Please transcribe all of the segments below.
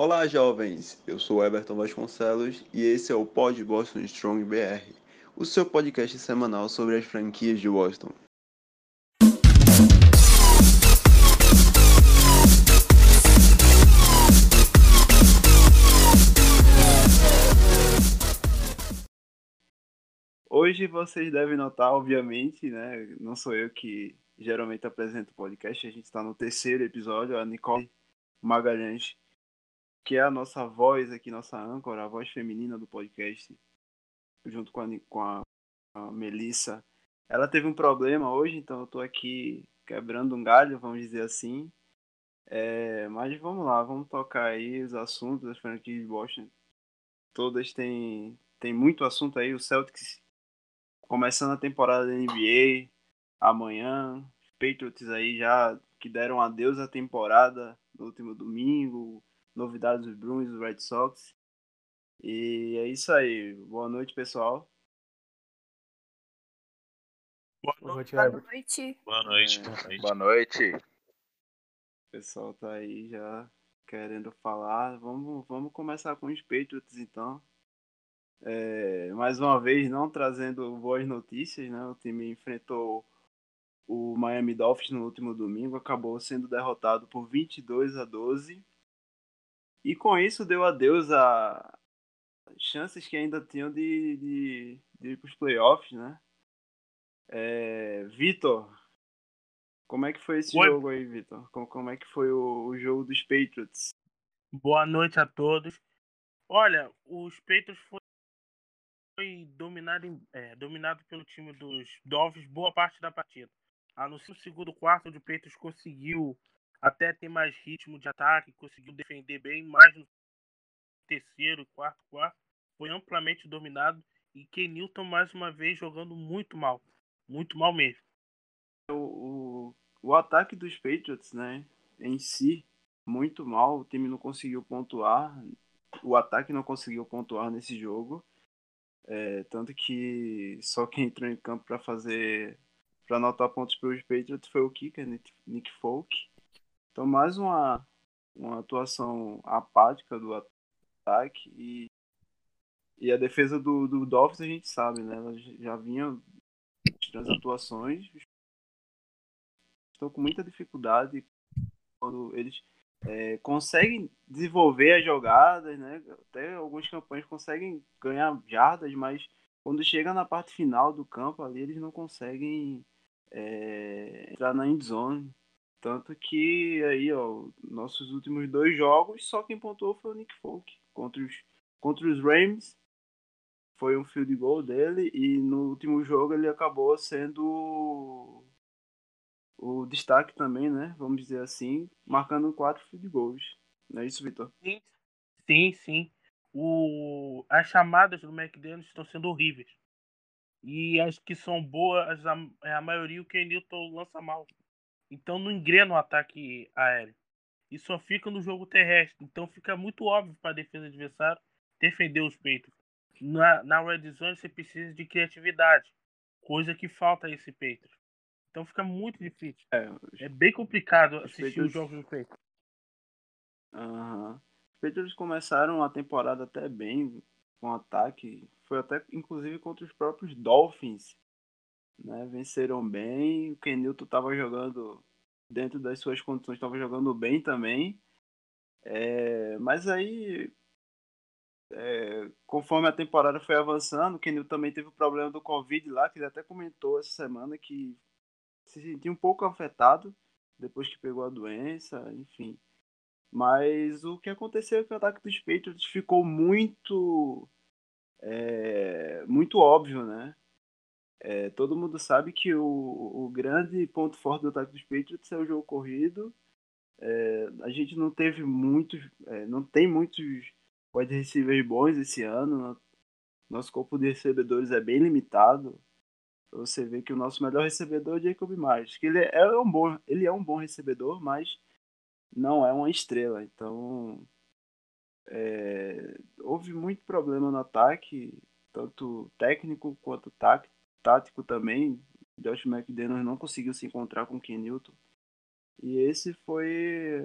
Olá, jovens! Eu sou Everton Vasconcelos e esse é o Pod Boston Strong BR, o seu podcast semanal sobre as franquias de Boston. Hoje vocês devem notar, obviamente, né? Não sou eu que geralmente apresento o podcast, a gente está no terceiro episódio, a Nicole Magalhães, que é a nossa voz aqui, nossa âncora, a voz feminina do podcast, junto com a, com a, a Melissa. Ela teve um problema hoje, então eu estou aqui quebrando um galho, vamos dizer assim. É, mas vamos lá, vamos tocar aí os assuntos das franquias de Boston. Todas têm, têm muito assunto aí. O Celtics começando a temporada da NBA amanhã. Os Patriots aí já que deram adeus à temporada no último domingo. Novidades dos Bruins e dos Red Sox. E é isso aí. Boa noite, pessoal. Boa noite. Boa noite. Boa noite. É, Boa noite. O pessoal tá aí já querendo falar. Vamos, vamos começar com os Patriots então. É, mais uma vez, não trazendo boas notícias, né? O time enfrentou o Miami Dolphins no último domingo, acabou sendo derrotado por 22 a 12. E com isso deu adeus a chances que ainda tinham de, de, de ir para os playoffs, né? É, Vitor, como é que foi esse Oi. jogo aí, Vitor? Como, como é que foi o, o jogo dos Patriots? Boa noite a todos. Olha, os Patriots foi, foi dominado, é, dominado pelo time dos Dolphins boa parte da partida. A no segundo quarto, o Patriots conseguiu até ter mais ritmo de ataque, conseguiu defender bem, mas no terceiro quarto quarto foi amplamente dominado e Kenilton mais uma vez jogando muito mal, muito mal mesmo. O, o, o ataque dos Patriots, né, em si, muito mal. O time não conseguiu pontuar. O ataque não conseguiu pontuar nesse jogo. É, tanto que só quem entrou em campo para fazer para anotar pontos pelos Patriots foi o kicker Nick Folk. Então mais uma uma atuação apática do ataque e e a defesa do, do Dolphins a gente sabe, né? Ela já vinha das atuações estão com muita dificuldade quando eles é, conseguem desenvolver as jogadas, né? Até algumas campanhas conseguem ganhar jardas, mas quando chega na parte final do campo ali eles não conseguem é, entrar na end zone. Tanto que aí, ó, nossos últimos dois jogos, só quem pontuou foi o Nick Folk contra os, contra os Rams. Foi um field goal dele e no último jogo ele acabou sendo o destaque também, né? Vamos dizer assim, marcando quatro field goals. Não é isso, Vitor? Sim, sim, sim. O... As chamadas do McDaniels estão sendo horríveis. E as que são boas, a, é a maioria o Kenilton lança mal. Então não engrena o ataque aéreo. E só fica no jogo terrestre. Então fica muito óbvio para a defesa adversária defender os peitos. Na, na red zone você precisa de criatividade. Coisa que falta a esse peito. Então fica muito difícil. É, É bem complicado Os assistir Patriots- os jogos do peito. Aham. Os Patriots começaram a temporada até bem com ataque. Foi até inclusive contra os próprios Dolphins. Né? Venceram bem. O Kenilton estava jogando dentro das suas condições, estava jogando bem também. É, mas aí, é, conforme a temporada foi avançando, o Kenilton também teve o problema do Covid lá, que ele até comentou essa semana que se sentiu um pouco afetado depois que pegou a doença, enfim. Mas o que aconteceu é que o ataque dos Patriots ficou muito é, muito óbvio, né? É, todo mundo sabe que o, o grande ponto forte do ataque dos Patriots é o jogo corrido. É, a gente não teve muitos, é, não tem muitos wide receivers bons esse ano. Nosso corpo de recebedores é bem limitado. Você vê que o nosso melhor recebedor é Jacob Myers, que ele é um bom, ele é um bom recebedor, mas não é uma estrela. Então, é, houve muito problema no ataque, tanto técnico quanto tático, tático também. Josh McDaniels não conseguiu se encontrar com Ken Newton. E esse foi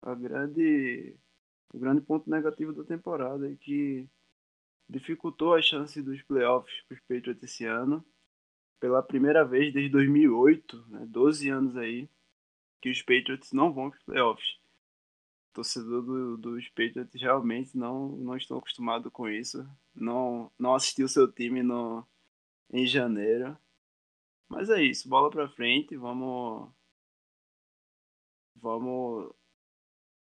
a grande o grande ponto negativo da temporada que dificultou a chance dos playoffs para os Patriots esse ano. Pela primeira vez desde 2008, né, 12 anos aí, que os Patriots não vão para os playoffs. O torcedor do, dos Patriots realmente não, não estão acostumados com isso. Não, não assistiu seu time no, em janeiro. Mas é isso, bola para frente, vamos vamos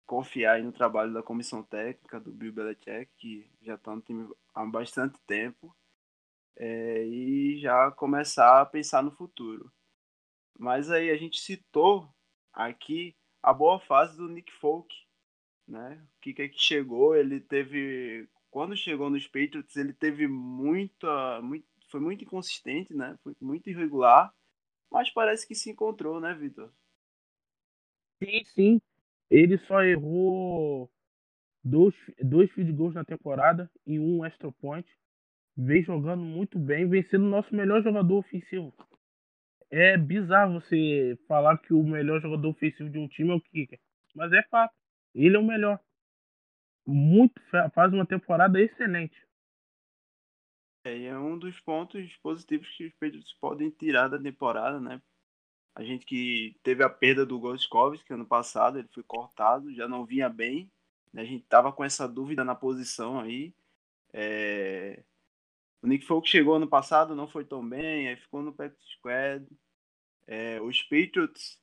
confiar no trabalho da comissão técnica do Bill Belichick, que já está no time há bastante tempo, é, e já começar a pensar no futuro. Mas aí a gente citou aqui a boa fase do Nick Folk, né? O que é que chegou? Ele teve, quando chegou nos Patriots, ele teve muita, muito, foi muito inconsistente, né? Foi muito irregular, mas parece que se encontrou, né, Vitor? Sim, sim. Ele só errou dois, dois field goals na temporada e um extra point. Vem jogando muito bem, vem sendo o nosso melhor jogador ofensivo. É bizarro você falar que o melhor jogador ofensivo de um time é o Kicker. Mas é fato. Ele é o melhor. Muito faz uma temporada excelente. É, é um dos pontos positivos que os Patriots podem tirar da temporada, né? A gente que teve a perda do Goskovski ano passado, ele foi cortado, já não vinha bem. Né? A gente tava com essa dúvida na posição aí. É... O Nick Folk chegou ano passado, não foi tão bem, aí ficou no practice squad. É... Os Patriots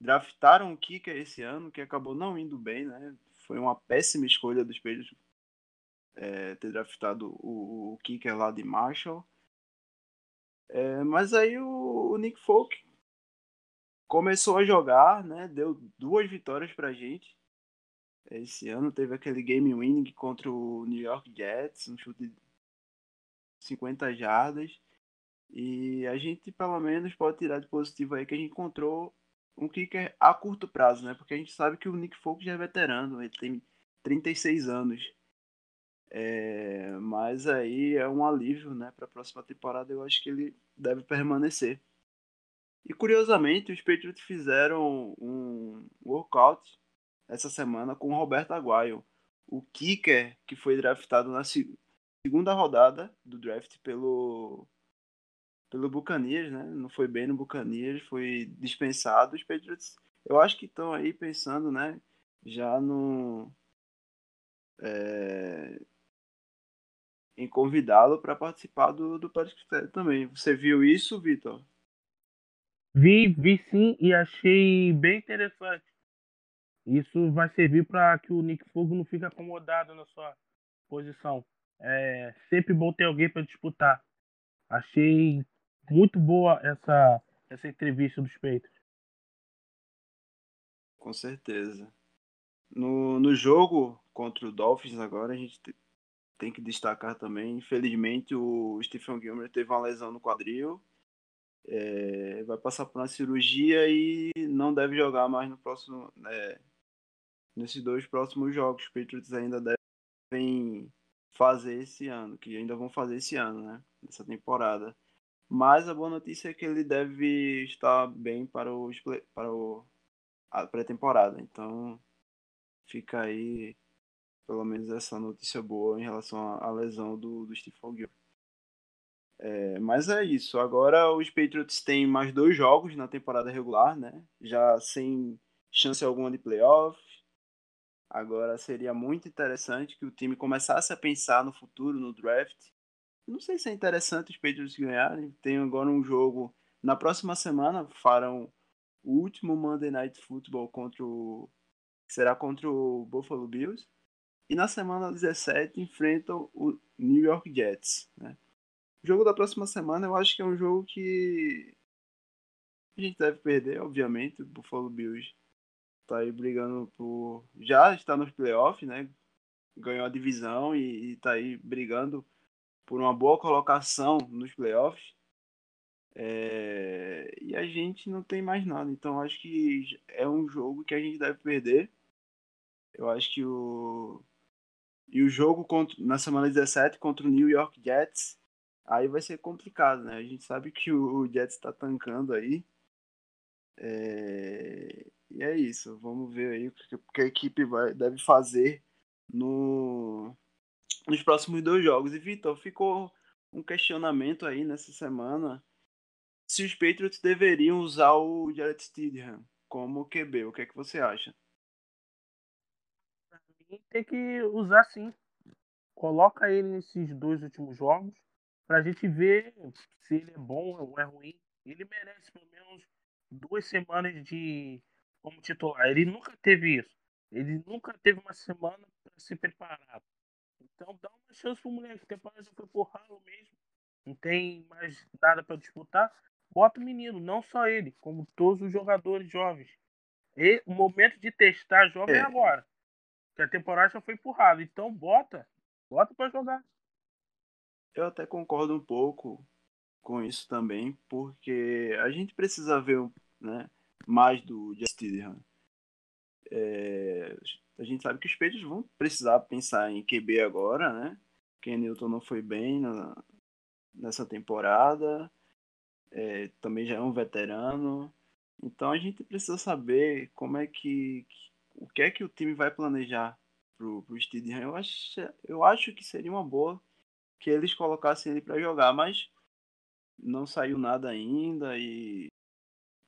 draftaram o Kicker esse ano, que acabou não indo bem, né? Foi uma péssima escolha dos Patriots é, ter draftado o, o Kicker lá de Marshall. É, mas aí o, o Nick Folk começou a jogar, né? Deu duas vitórias pra gente. Esse ano teve aquele game winning contra o New York Jets, um chute de 50 jardas. E a gente pelo menos pode tirar de positivo aí que a gente encontrou um kicker a curto prazo, né? Porque a gente sabe que o Nick Folk já é veterano, ele tem 36 anos. É, mas aí é um alívio, né? Para a próxima temporada eu acho que ele deve permanecer. E curiosamente, os Patriots fizeram um workout essa semana com o Roberto Aguayo, o kicker que foi draftado na segunda rodada do draft pelo pelo Buccaneers, né? Não foi bem no Buccaneers, foi dispensado. Os Patriots, eu acho que estão aí pensando, né? Já no é, em convidá-lo para participar do, do podcast também. Você viu isso, Vitor? Vi, vi sim e achei bem interessante. Isso vai servir para que o Nick Fogo não fique acomodado na sua posição. É sempre bom ter alguém para disputar. Achei muito boa essa, essa entrevista dos peitos. Com certeza. No, no jogo contra o Dolphins agora, a gente tem que destacar também, infelizmente, o Stephen Gilmer teve uma lesão no quadril é, vai passar por uma cirurgia e não deve jogar mais no próximo, é, nesses dois próximos jogos. Os Patriots ainda devem fazer esse ano, que ainda vão fazer esse ano, né? Nessa temporada. Mas a boa notícia é que ele deve estar bem para o para o a pré-temporada. Então fica aí pelo menos essa notícia boa em relação à lesão do, do Steve Fogel. É, mas é isso. Agora os Patriots têm mais dois jogos na temporada regular, né? Já sem chance alguma de playoff. Agora seria muito interessante que o time começasse a pensar no futuro, no draft. Não sei se é interessante os Patriots ganharem. Tem agora um jogo na próxima semana. Farão o último Monday Night Football contra o. Será contra o Buffalo Bills. E na semana 17 enfrentam o New York Jets. Né? O jogo da próxima semana eu acho que é um jogo que a gente deve perder, obviamente. O Buffalo Bills tá aí brigando por. Já está nos playoffs, né? Ganhou a divisão e, e tá aí brigando por uma boa colocação nos playoffs. É... E a gente não tem mais nada. Então acho que é um jogo que a gente deve perder. Eu acho que o. E o jogo contra... na semana 17 contra o New York Jets aí vai ser complicado, né? A gente sabe que o Jets está tancando aí. É... E é isso. Vamos ver aí o que a equipe vai, deve fazer no, nos próximos dois jogos. E, Vitor, ficou um questionamento aí nessa semana se os Patriots deveriam usar o Jared Stidham como QB. O que é que você acha? Tem que usar sim. Coloca ele nesses dois últimos jogos pra gente ver se ele é bom ou é ruim. Ele merece pelo menos duas semanas de como titular. Ele nunca teve isso. Ele nunca teve uma semana para se preparar. Então dá uma chance pro moleque. A temporada já foi por ralo mesmo. Não tem mais nada para disputar. Bota o menino, não só ele, como todos os jogadores jovens. E o momento de testar jovem é, é agora. A temporada já foi ralo. Então bota. Bota para jogar. Eu até concordo um pouco com isso também, porque a gente precisa ver né, mais do Justin é, a gente sabe que os Patriots vão precisar pensar em QB agora, né? Ken Newton não foi bem na, nessa temporada, é, também já é um veterano. Então a gente precisa saber como é que, o que é que o time vai planejar pro, pro Steedham. Eu acho, eu acho que seria uma boa que eles colocassem ele para jogar, mas não saiu nada ainda e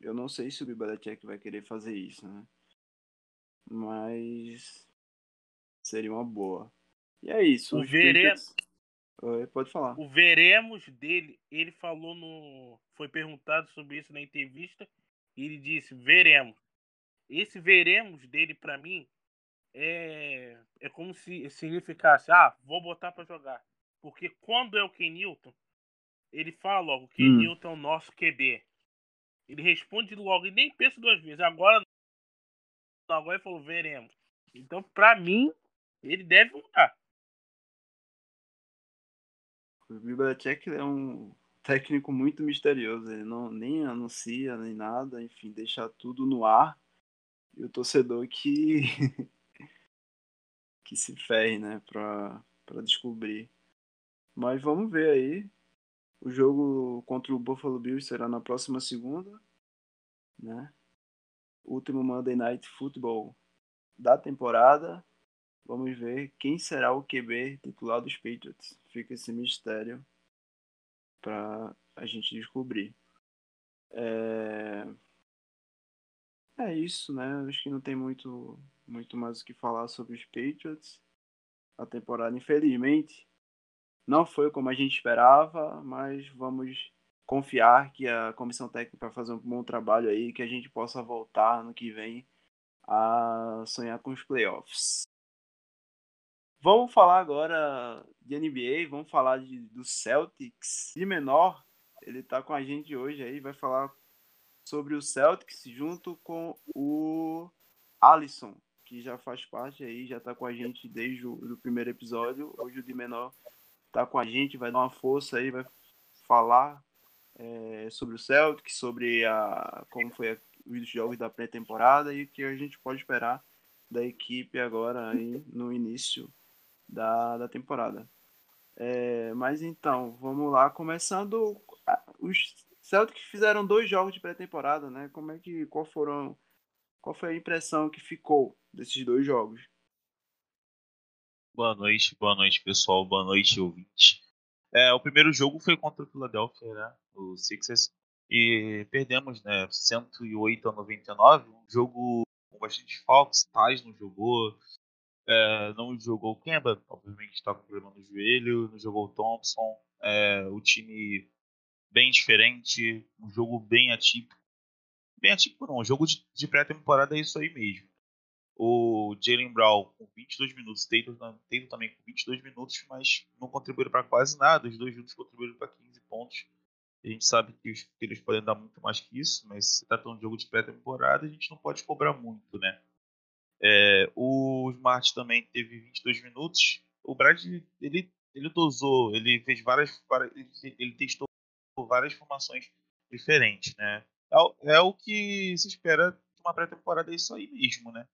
eu não sei se o Bibelechek vai querer fazer isso, né? Mas seria uma boa. E é isso. O veremos. Pode falar. O veremos dele, ele falou no. Foi perguntado sobre isso na entrevista. E ele disse: veremos. Esse veremos dele, para mim, é, é como se significasse: ah, vou botar para jogar. Porque quando é o Ken Newton, ele fala logo: Ken hum. Newton é o nosso QB. Ele responde logo e nem pensa duas vezes. Agora, agora ele falou: veremos. Então, para mim, ele deve mudar. O Bibelchek é um técnico muito misterioso. Ele não nem anuncia nem nada, enfim, deixa tudo no ar. E o torcedor que que se ferre, né, para para descobrir. Mas vamos ver aí. O jogo contra o Buffalo Bills será na próxima segunda, né? Último Monday Night Football da temporada. Vamos ver quem será o QB titular dos Patriots. Fica esse mistério para a gente descobrir. É... é isso, né? Acho que não tem muito, muito mais o que falar sobre os Patriots. A temporada, infelizmente, não foi como a gente esperava, mas vamos confiar que a comissão técnica vai fazer um bom trabalho aí, que a gente possa voltar no que vem a sonhar com os playoffs. Vamos falar agora de NBA, vamos falar de, do Celtics. De menor, ele está com a gente hoje aí, vai falar sobre o Celtics junto com o Alisson, que já faz parte aí, já está com a gente desde o do primeiro episódio. Hoje o de menor está com a gente, vai dar uma força aí, vai falar é, sobre o Celtics, sobre a, como foi a, os jogos da pré-temporada e o que a gente pode esperar da equipe agora aí no início da, da temporada. É, mas então, vamos lá, começando. Os Celtics fizeram dois jogos de pré-temporada, né? Como é que. Qual foram. Qual foi a impressão que ficou desses dois jogos? Boa noite, boa noite, pessoal. Boa noite, ouvinte. É, o primeiro jogo foi contra o Philadelphia, né? O Sixers. E perdemos, né? 108 a 99. Um jogo com bastante faltas. Tais não jogou. É, não jogou o Kemba, obviamente está com problema no joelho, não jogou o Thompson. É, o time bem diferente, um jogo bem atípico. Bem atípico não, um jogo de, de pré-temporada é isso aí mesmo. O Jalen Brown com 22 minutos, Tatum, Tatum também com 22 minutos, mas não contribuíram para quase nada. Os dois juntos contribuíram para 15 pontos. A gente sabe que, os, eles podem dar muito mais que isso, mas se trata de um jogo de pré-temporada, a gente não pode cobrar muito, né? É, o Smart também teve 22 minutos. O Brad ele, ele dosou, ele fez várias, ele testou várias formações diferentes, né? É, é o que se espera de uma pré-temporada, é isso aí mesmo, né?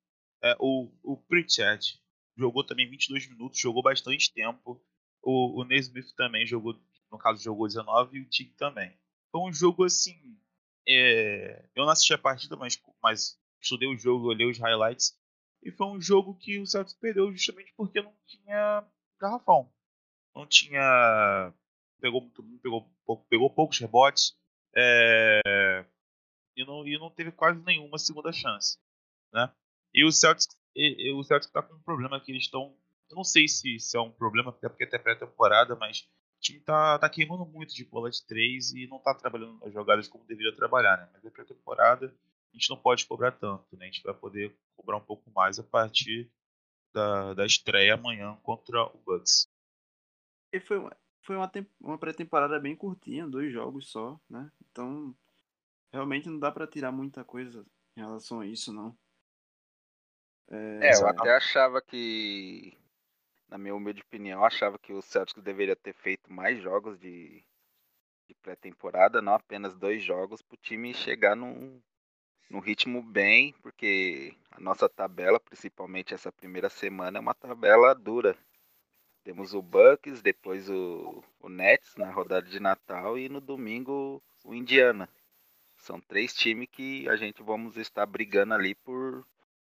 É, o, o Pritchard jogou também 22 minutos, jogou bastante tempo. O, o Nesmith também jogou, no caso, jogou 19 e o Tig também. Foi um jogo assim. É, eu não assisti a partida, mas, mas estudei o jogo, olhei os highlights E foi um jogo que o Celtics perdeu justamente porque não tinha garrafão. Não tinha. Pegou, pegou, pegou poucos rebotes. É, e, não, e não teve quase nenhuma segunda chance. Né? E o Celtics, o Celtics tá com um problema que eles estão. Eu não sei se, se é um problema, até porque é pré-temporada, mas o time tá, tá queimando muito de bola de três e não tá trabalhando as jogadas como deveria trabalhar, né? Mas é pré-temporada, a gente não pode cobrar tanto, né? A gente vai poder cobrar um pouco mais a partir da, da estreia amanhã contra o Bucks. E foi uma, foi uma, uma pré-temporada bem curtinha, dois jogos só, né? Então, realmente não dá para tirar muita coisa em relação a isso, não. É, é eu até achava que na minha humilde opinião, achava que o Celtics deveria ter feito mais jogos de, de pré-temporada, não apenas dois jogos, para o time chegar num, num ritmo bem, porque a nossa tabela, principalmente essa primeira semana, é uma tabela dura. Temos o Bucks, depois o, o Nets na rodada de Natal e no domingo o Indiana. São três times que a gente vamos estar brigando ali por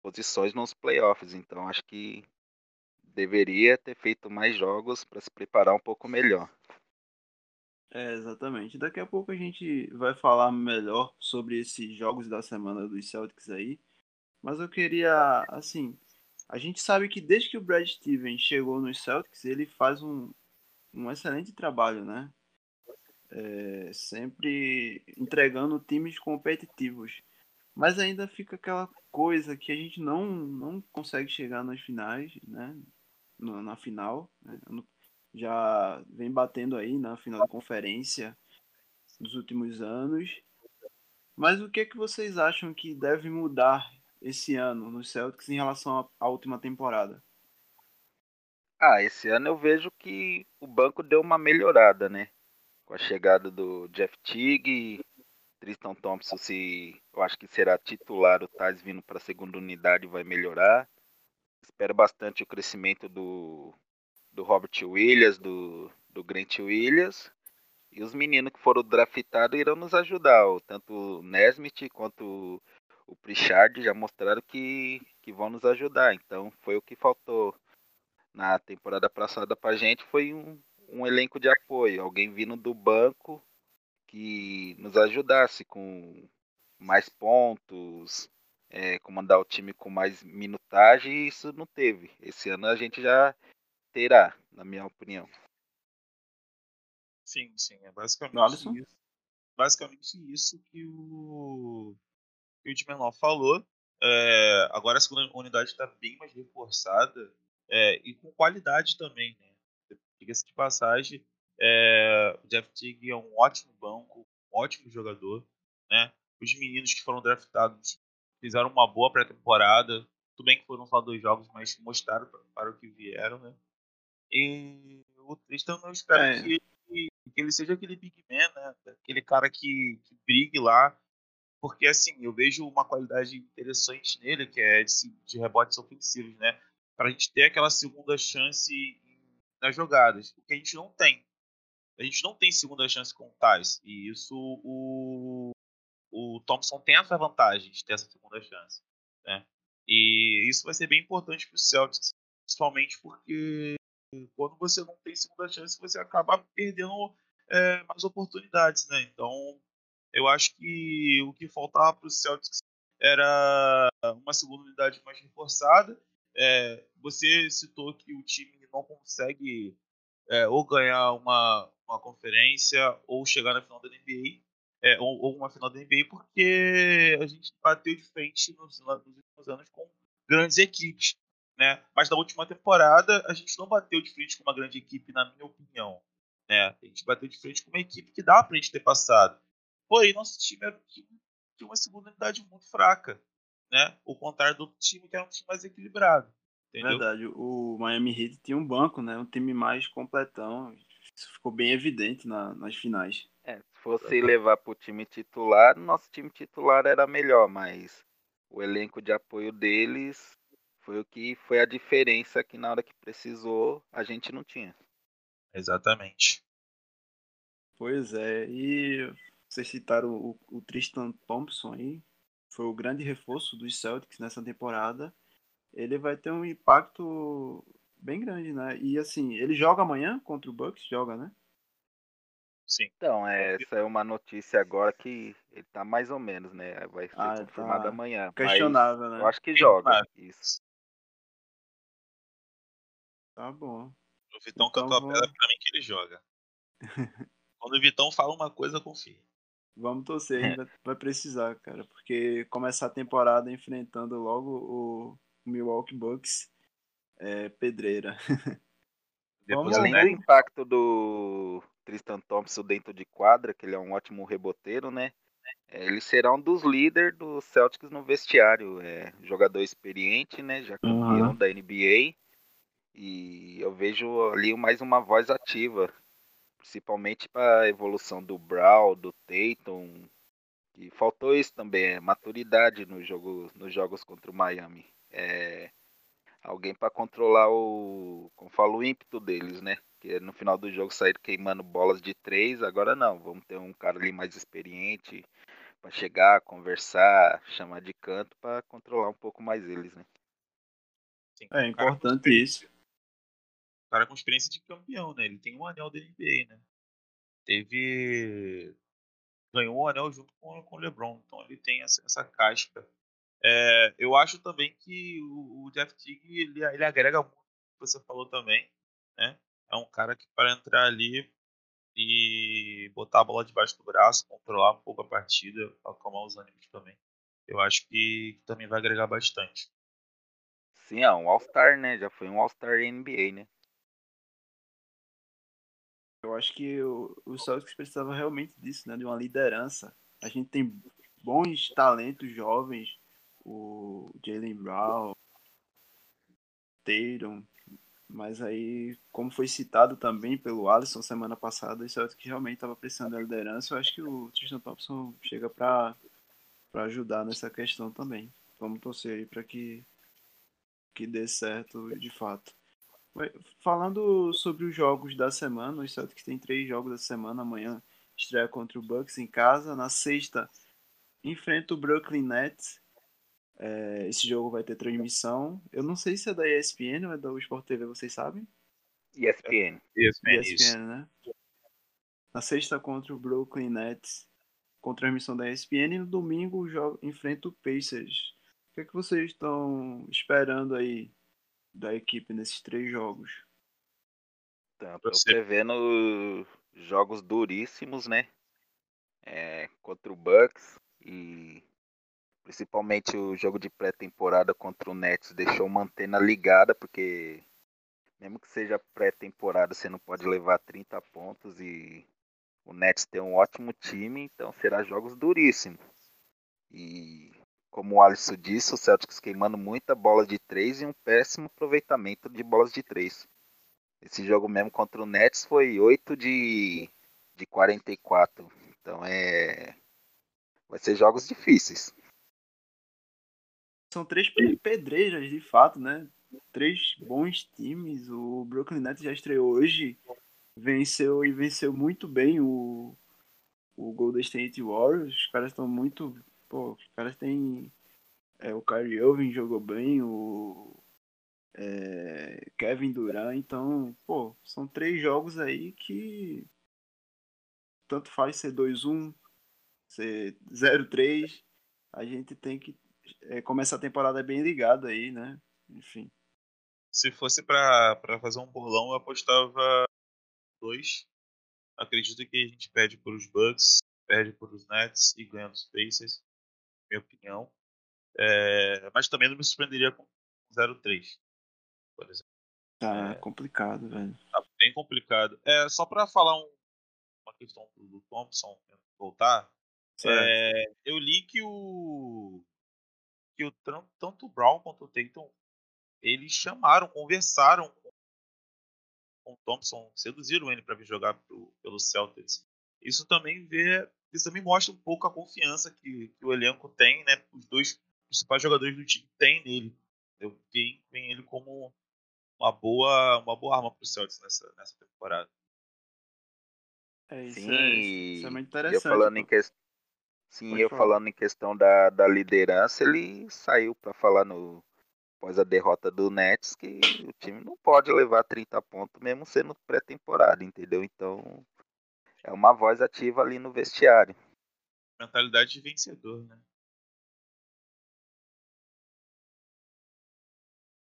posições nos playoffs. Então acho que deveria ter feito mais jogos para se preparar um pouco melhor. É, exatamente. Daqui a pouco a gente vai falar melhor sobre esses jogos da semana dos Celtics aí. Mas eu queria, assim, a gente sabe que desde que o Brad Stevens chegou nos Celtics, ele faz um, um excelente trabalho, né? É, sempre entregando times competitivos. Mas ainda fica aquela coisa que a gente não, não consegue chegar nas finais, né? no, na final. Né? Já vem batendo aí na final da conferência nos últimos anos. Mas o que, é que vocês acham que deve mudar esse ano no Celtics em relação à última temporada? Ah, esse ano eu vejo que o banco deu uma melhorada, né? Com a chegada do Jeff Teague, Tristan Thompson, se eu acho que será titular, o Tais vindo para a segunda unidade vai melhorar. Espero bastante o crescimento do, do Robert Williams, do, do Grant Williams. E os meninos que foram draftados irão nos ajudar. Tanto o Nesmith quanto o Prichard já mostraram que, que vão nos ajudar. Então foi o que faltou na temporada passada pra gente. Foi um, um elenco de apoio. Alguém vindo do banco que nos ajudasse com mais pontos, é, comandar o time com mais minutagem e isso não teve. Esse ano a gente já terá, na minha opinião. Sim, sim, é basicamente isso. Basicamente isso que o que o Dimenor falou. É, agora a segunda unidade está bem mais reforçada é, e com qualidade também, né? Diga-se de passagem, é, o Jeff Tigg é um ótimo banco, um ótimo jogador, né? Os meninos que foram draftados fizeram uma boa pré-temporada. Tudo bem que foram só dois jogos, mas mostraram para o que vieram, né? E o Tristan eu espero é. que, que, ele seja aquele big man, né? Aquele cara que, que brigue lá. Porque assim, eu vejo uma qualidade interessante nele, que é de, de rebotes ofensivos, né? Para a gente ter aquela segunda chance nas jogadas. O que a gente não tem. A gente não tem segunda chance com o Thais. E isso o, o Thompson tem essa vantagem de ter essa segunda chance. Né? E isso vai ser bem importante para o Celtics, principalmente porque quando você não tem segunda chance, você acaba perdendo é, mais oportunidades. Né? Então, eu acho que o que faltava para o Celtics era uma segunda unidade mais reforçada. É, você citou que o time não consegue é, ou ganhar uma, uma conferência ou chegar na final da NBA é, ou, ou, uma final da NBA, porque a gente bateu de frente nos, nos últimos anos com grandes equipes. Né? Mas na última temporada a gente não bateu de frente com uma grande equipe, na minha opinião. Né? A gente bateu de frente com uma equipe que dá pra gente ter passado. Porém, nosso time era um time de uma segunda unidade muito fraca. Né? O contrário do time que era um time mais equilibrado. Entendeu? Verdade, o Miami Heat tinha um banco, né? Um time mais completão. Isso ficou bem evidente na, nas finais. É, se fosse levar pro time titular, nosso time titular era melhor, mas o elenco de apoio deles foi o que foi a diferença que na hora que precisou a gente não tinha. Exatamente. Pois é, e vocês citaram o, o Tristan Thompson aí, foi o grande reforço dos Celtics nessa temporada. ele vai ter um impacto bem grande, né? E assim, ele joga amanhã contra o Bucks? Joga, né? Sim. Então, é, essa é uma notícia agora que ele tá mais ou menos, né? Vai ser Ah, confirmado tá amanhã. mas Questionável, né? Eu acho que joga. Questionável. Isso. Tá bom. O Vitão Então cantou a pedra pra mim que ele joga. Quando o Vitão fala uma coisa, confia. Vamos torcer, vai, vai precisar, cara, porque começar a temporada enfrentando logo o Milwaukee Bucks é pedreira. Depois Vamos além né, do impacto do Tristan Thompson dentro de quadra, que ele é um ótimo reboteiro, né? É, Ele será um dos líderes do Celtics no vestiário. É jogador experiente, né? Já campeão Aham. da NBA. E eu vejo ali mais uma voz ativa, principalmente para a evolução do Brown, do Tatum. E faltou isso também, é maturidade no jogo, nos jogos contra o Miami. É, alguém para controlar o, como falo, o ímpeto deles, né? Que no final do jogo saíram queimando bolas de três, agora não, vamos ter um cara ali mais experiente para chegar, conversar, chamar de canto para controlar um pouco mais eles, né? É importante isso. Cara com experiência de campeão, né? Ele tem um anel da NBA, né? Teve. Ganhou um anel junto com, com o LeBron. Então ele tem essa, essa casca. É, eu acho também que o, o Jeff Teague ele, ele agrega muito, que você falou também, né? É um cara que para entrar ali e botar a bola debaixo do braço, controlar um pouco a partida, acalmar os ânimos também. Eu acho que, que também vai agregar bastante. Sim, é um All-Star, né? Já foi um All-Star NBA, né? Eu acho que o, o Celtics precisava realmente disso, né? De uma liderança. A gente tem bons talentos jovens, o Jalen Brown, Tatum, mas aí, como foi citado também pelo Alisson semana passada, o Celtics realmente estava precisando da liderança. Eu acho que o Tristan Thompson chega para ajudar nessa questão também. Vamos torcer aí para que, que dê certo de fato. Falando sobre os jogos da semana, os Celtics tem três jogos da semana. Amanhã estreia contra o Bucks em casa. Na sexta, enfrenta o Brooklyn Nets. É, esse jogo vai ter transmissão. Eu não sei se é da ESPN ou é da Sport TV, vocês sabem? ESPN. Isso. ESPN, né? Na sexta contra o Brooklyn Nets, com transmissão da ESPN. E no domingo o jogo enfrenta o Pacers. O que, é que vocês estão esperando aí da equipe nesses três jogos? Então, tô Você- prevendo jogos duríssimos, né? É, contra o Bucks e principalmente o jogo de pré-temporada contra o Nets deixou manter na ligada, porque mesmo que seja pré-temporada, você não pode levar 30 pontos e o Nets tem um ótimo time, então será jogos duríssimos. E como o Alisson disse, o Celtics queimando muita bola de três e um péssimo aproveitamento de bolas de três. Esse jogo mesmo contra o Nets foi 8 de, de 44. Então é. Vai ser jogos difíceis. São três pe- pedreiras, de fato, né? Três bons times. O Brooklyn Nets já estreou hoje, venceu e venceu muito bem o, o Golden State Warriors. Os caras estão muito. Pô, os caras têm. É, o Kyrie Irving jogou bem, o é, Kevin Durant. Então, pô, são três jogos aí que. Tanto faz ser 2-1, ser 0-3. A gente tem que é, começar a temporada bem ligado aí, né? Enfim. Se fosse pra fazer um bolão, eu apostava dois. Acredito que a gente perde por os Bucks, perde por os Nets e ganha dos Pacers, minha opinião. É, mas também não me surpreenderia com 0-3, por exemplo. Tá É. complicado, velho. Tá bem complicado. É, só pra falar um- uma questão do, Thompson voltar, é, eu li que o que o tanto o Brown quanto o Tatum eles chamaram, conversaram com, com o Thompson, seduziram ele para vir jogar pro, pelo Celtics. Isso também vê, isso também mostra um pouco a confiança que, que o elenco tem, né? Os dois principais jogadores do time têm nele. Eu veem ele como uma boa, uma boa arma para o Celtics nessa, nessa temporada. É isso, Sim, é, isso é muito eu interessante. falando em questão. Sim, Pode eu falar. falando em questão da, da liderança, ele saiu para falar no após a derrota do Nets que o time não pode levar 30 pontos mesmo sendo pré-temporada, entendeu? Então é uma voz ativa ali no vestiário. Mentalidade de vencedor, né?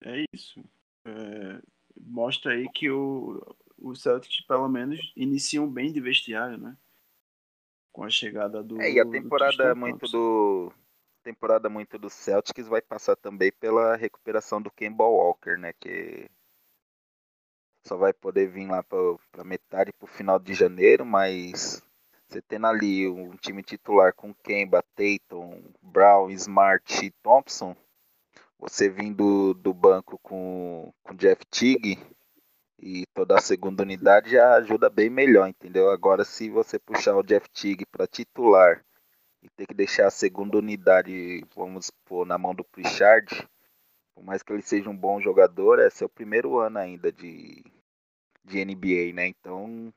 É isso. É, mostra aí que o, o Celtics, pelo menos, iniciam bem de vestiário, né? Com a chegada do. É, e a temporada muito do. Temporada muito do Celtics vai passar também pela recuperação do Kemba Walker, né? Que só vai poder vir lá para metade para o final de janeiro, mas você tendo ali um time titular com Kemba, Tatum, Brown, Smart e Thompson, você vindo do banco com, com Jeff Tigg e toda a segunda unidade já ajuda bem melhor, entendeu? Agora se você puxar o Jeff Tigg para titular e ter que deixar a segunda unidade, vamos pôr, na mão do Pritchard, por mais que ele seja um bom jogador, esse é o primeiro ano ainda de, de NBA, né? Então,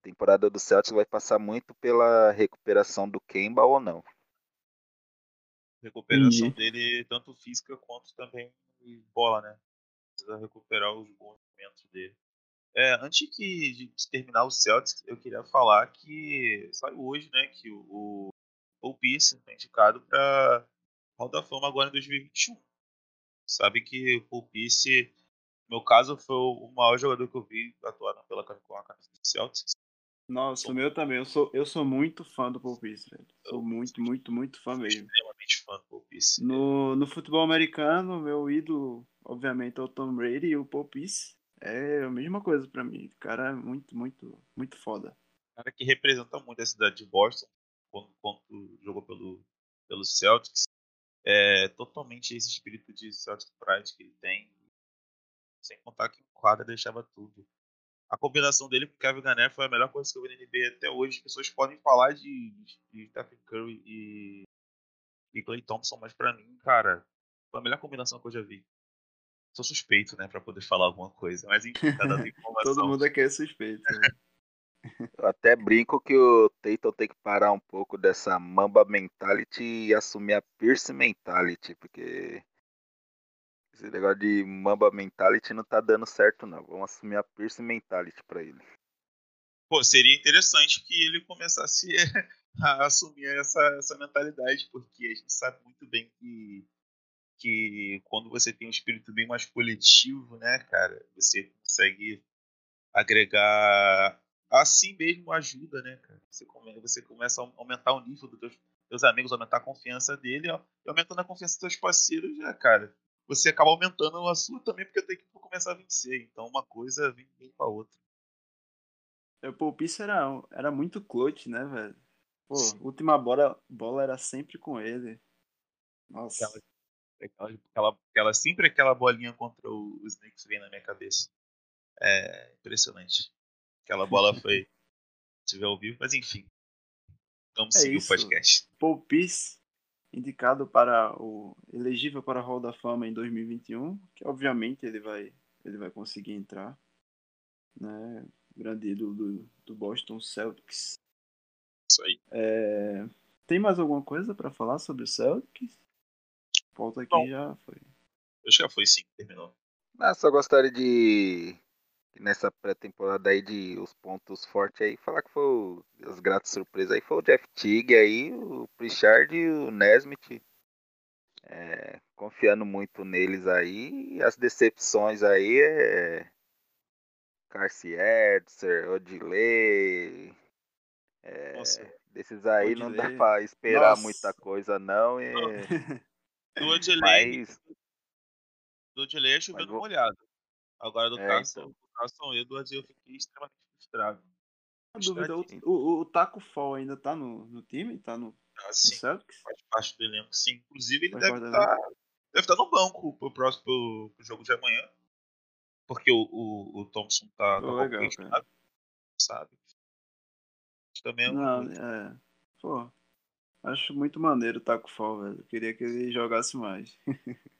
a temporada do Celtics vai passar muito pela recuperação do Kemba ou não. Recuperação Entendi. dele, tanto física quanto também bola, né? Precisa recuperar os bons momentos dele. É, antes que, de, de, terminar o Celtics, eu queria falar que saiu hoje, né, que o, o Paul Pierce foi indicado para Hall da Fama agora em 2021 sabe que o Paul Pierce, no meu caso, foi o maior jogador que eu vi atuar pela, com a camisa do Celtics. Nossa, o meu também. Eu sou, eu sou muito fã do Paul Pierce, velho. Sou muito, muito, muito fã mesmo. Extremamente fã do Paul Pierce. No, no futebol americano, meu ídolo, obviamente, é o Tom Brady e o Paul Pierce. É a mesma coisa pra mim. O cara é muito, muito, muito foda. Cara que representa muito a cidade de Boston quando, quando jogou pelo, pelo Celtics é, totalmente esse espírito de Celtic Pride que ele tem. Sem contar que o quadra deixava tudo. A combinação dele com o Kevin Garnett foi a melhor coisa que eu vi na NBA até hoje. As pessoas podem falar de, de Stephen Curry e, e Clay Thompson, mas pra mim, cara, foi a melhor combinação que eu já vi. Sou suspeito, né, pra poder falar alguma coisa. Mas enfim, tá dando informação. Todo mundo aqui é suspeito. Né? Eu até brinco que o Tatum tem que parar um pouco dessa Mamba Mentality e assumir a Pierce Mentality, porque esse negócio de Mamba Mentality não tá dando certo não. Vamos assumir a Pierce Mentality pra ele. Pô, seria interessante que ele começasse a assumir essa, essa mentalidade, porque a gente sabe muito bem que, que quando você tem um espírito bem mais coletivo, né, cara, você consegue agregar assim mesmo ajuda, né, cara? Você, come, você começa a aumentar o nível dos teus, teus amigos, aumentar a confiança dele, ó, e aumentando a confiança dos teus parceiros, já, cara. Você acaba aumentando a sua também, porque a tua equipe começa a vencer. Então uma coisa vem, vem com a outra. O Pulpice era, era muito clutch, né, velho? Pô, Sim. última bola, bola era sempre com ele. Nossa. Aquela, aquela, aquela, aquela, sempre aquela bolinha contra o, o Snakes vem na minha cabeça. É impressionante. Aquela bola foi. Se ao vivo, mas enfim. Vamos é seguir isso. o podcast. Paul Pierce, indicado para o. elegível para a Hall da Fama em 2021, que obviamente ele vai, ele vai conseguir entrar. Né? Grande ídolo do, do Boston Celtics. Isso aí. É... Tem mais alguma coisa para falar sobre o Celtics? Volta aqui Bom, já foi. Acho que já foi sim, terminou. Ah, só gostaria de nessa pré-temporada aí de os pontos fortes aí, falar que foi o, as gratas surpresas aí foi o Jeff Tigg aí, o Pritchard e o Nesmith. É, confiando muito neles aí. As decepções aí é Carcy Edser, Odilei. É, desses aí Odilei. não dá pra esperar Nossa. muita coisa não. E... Do Odilei. Mas... Do Odilei chovendo vou... molhado. Agora do é, Carson, então. Carson Edwards eu fiquei extremamente frustrado. Dúvida, o, o, o, Taco Fall ainda tá no, no time? Tá no, ah, sim, no Celtics? Faz parte do elenco, sim. Inclusive ele deve estar, tá, deve estar tá no banco pro próximo pro, pro jogo de amanhã. Porque o, o, o Thompson tá, tá legal, cara. sabe? Também é um... Não, é. Pô, acho muito maneiro o Taco Fall, velho. Eu queria que ele jogasse mais.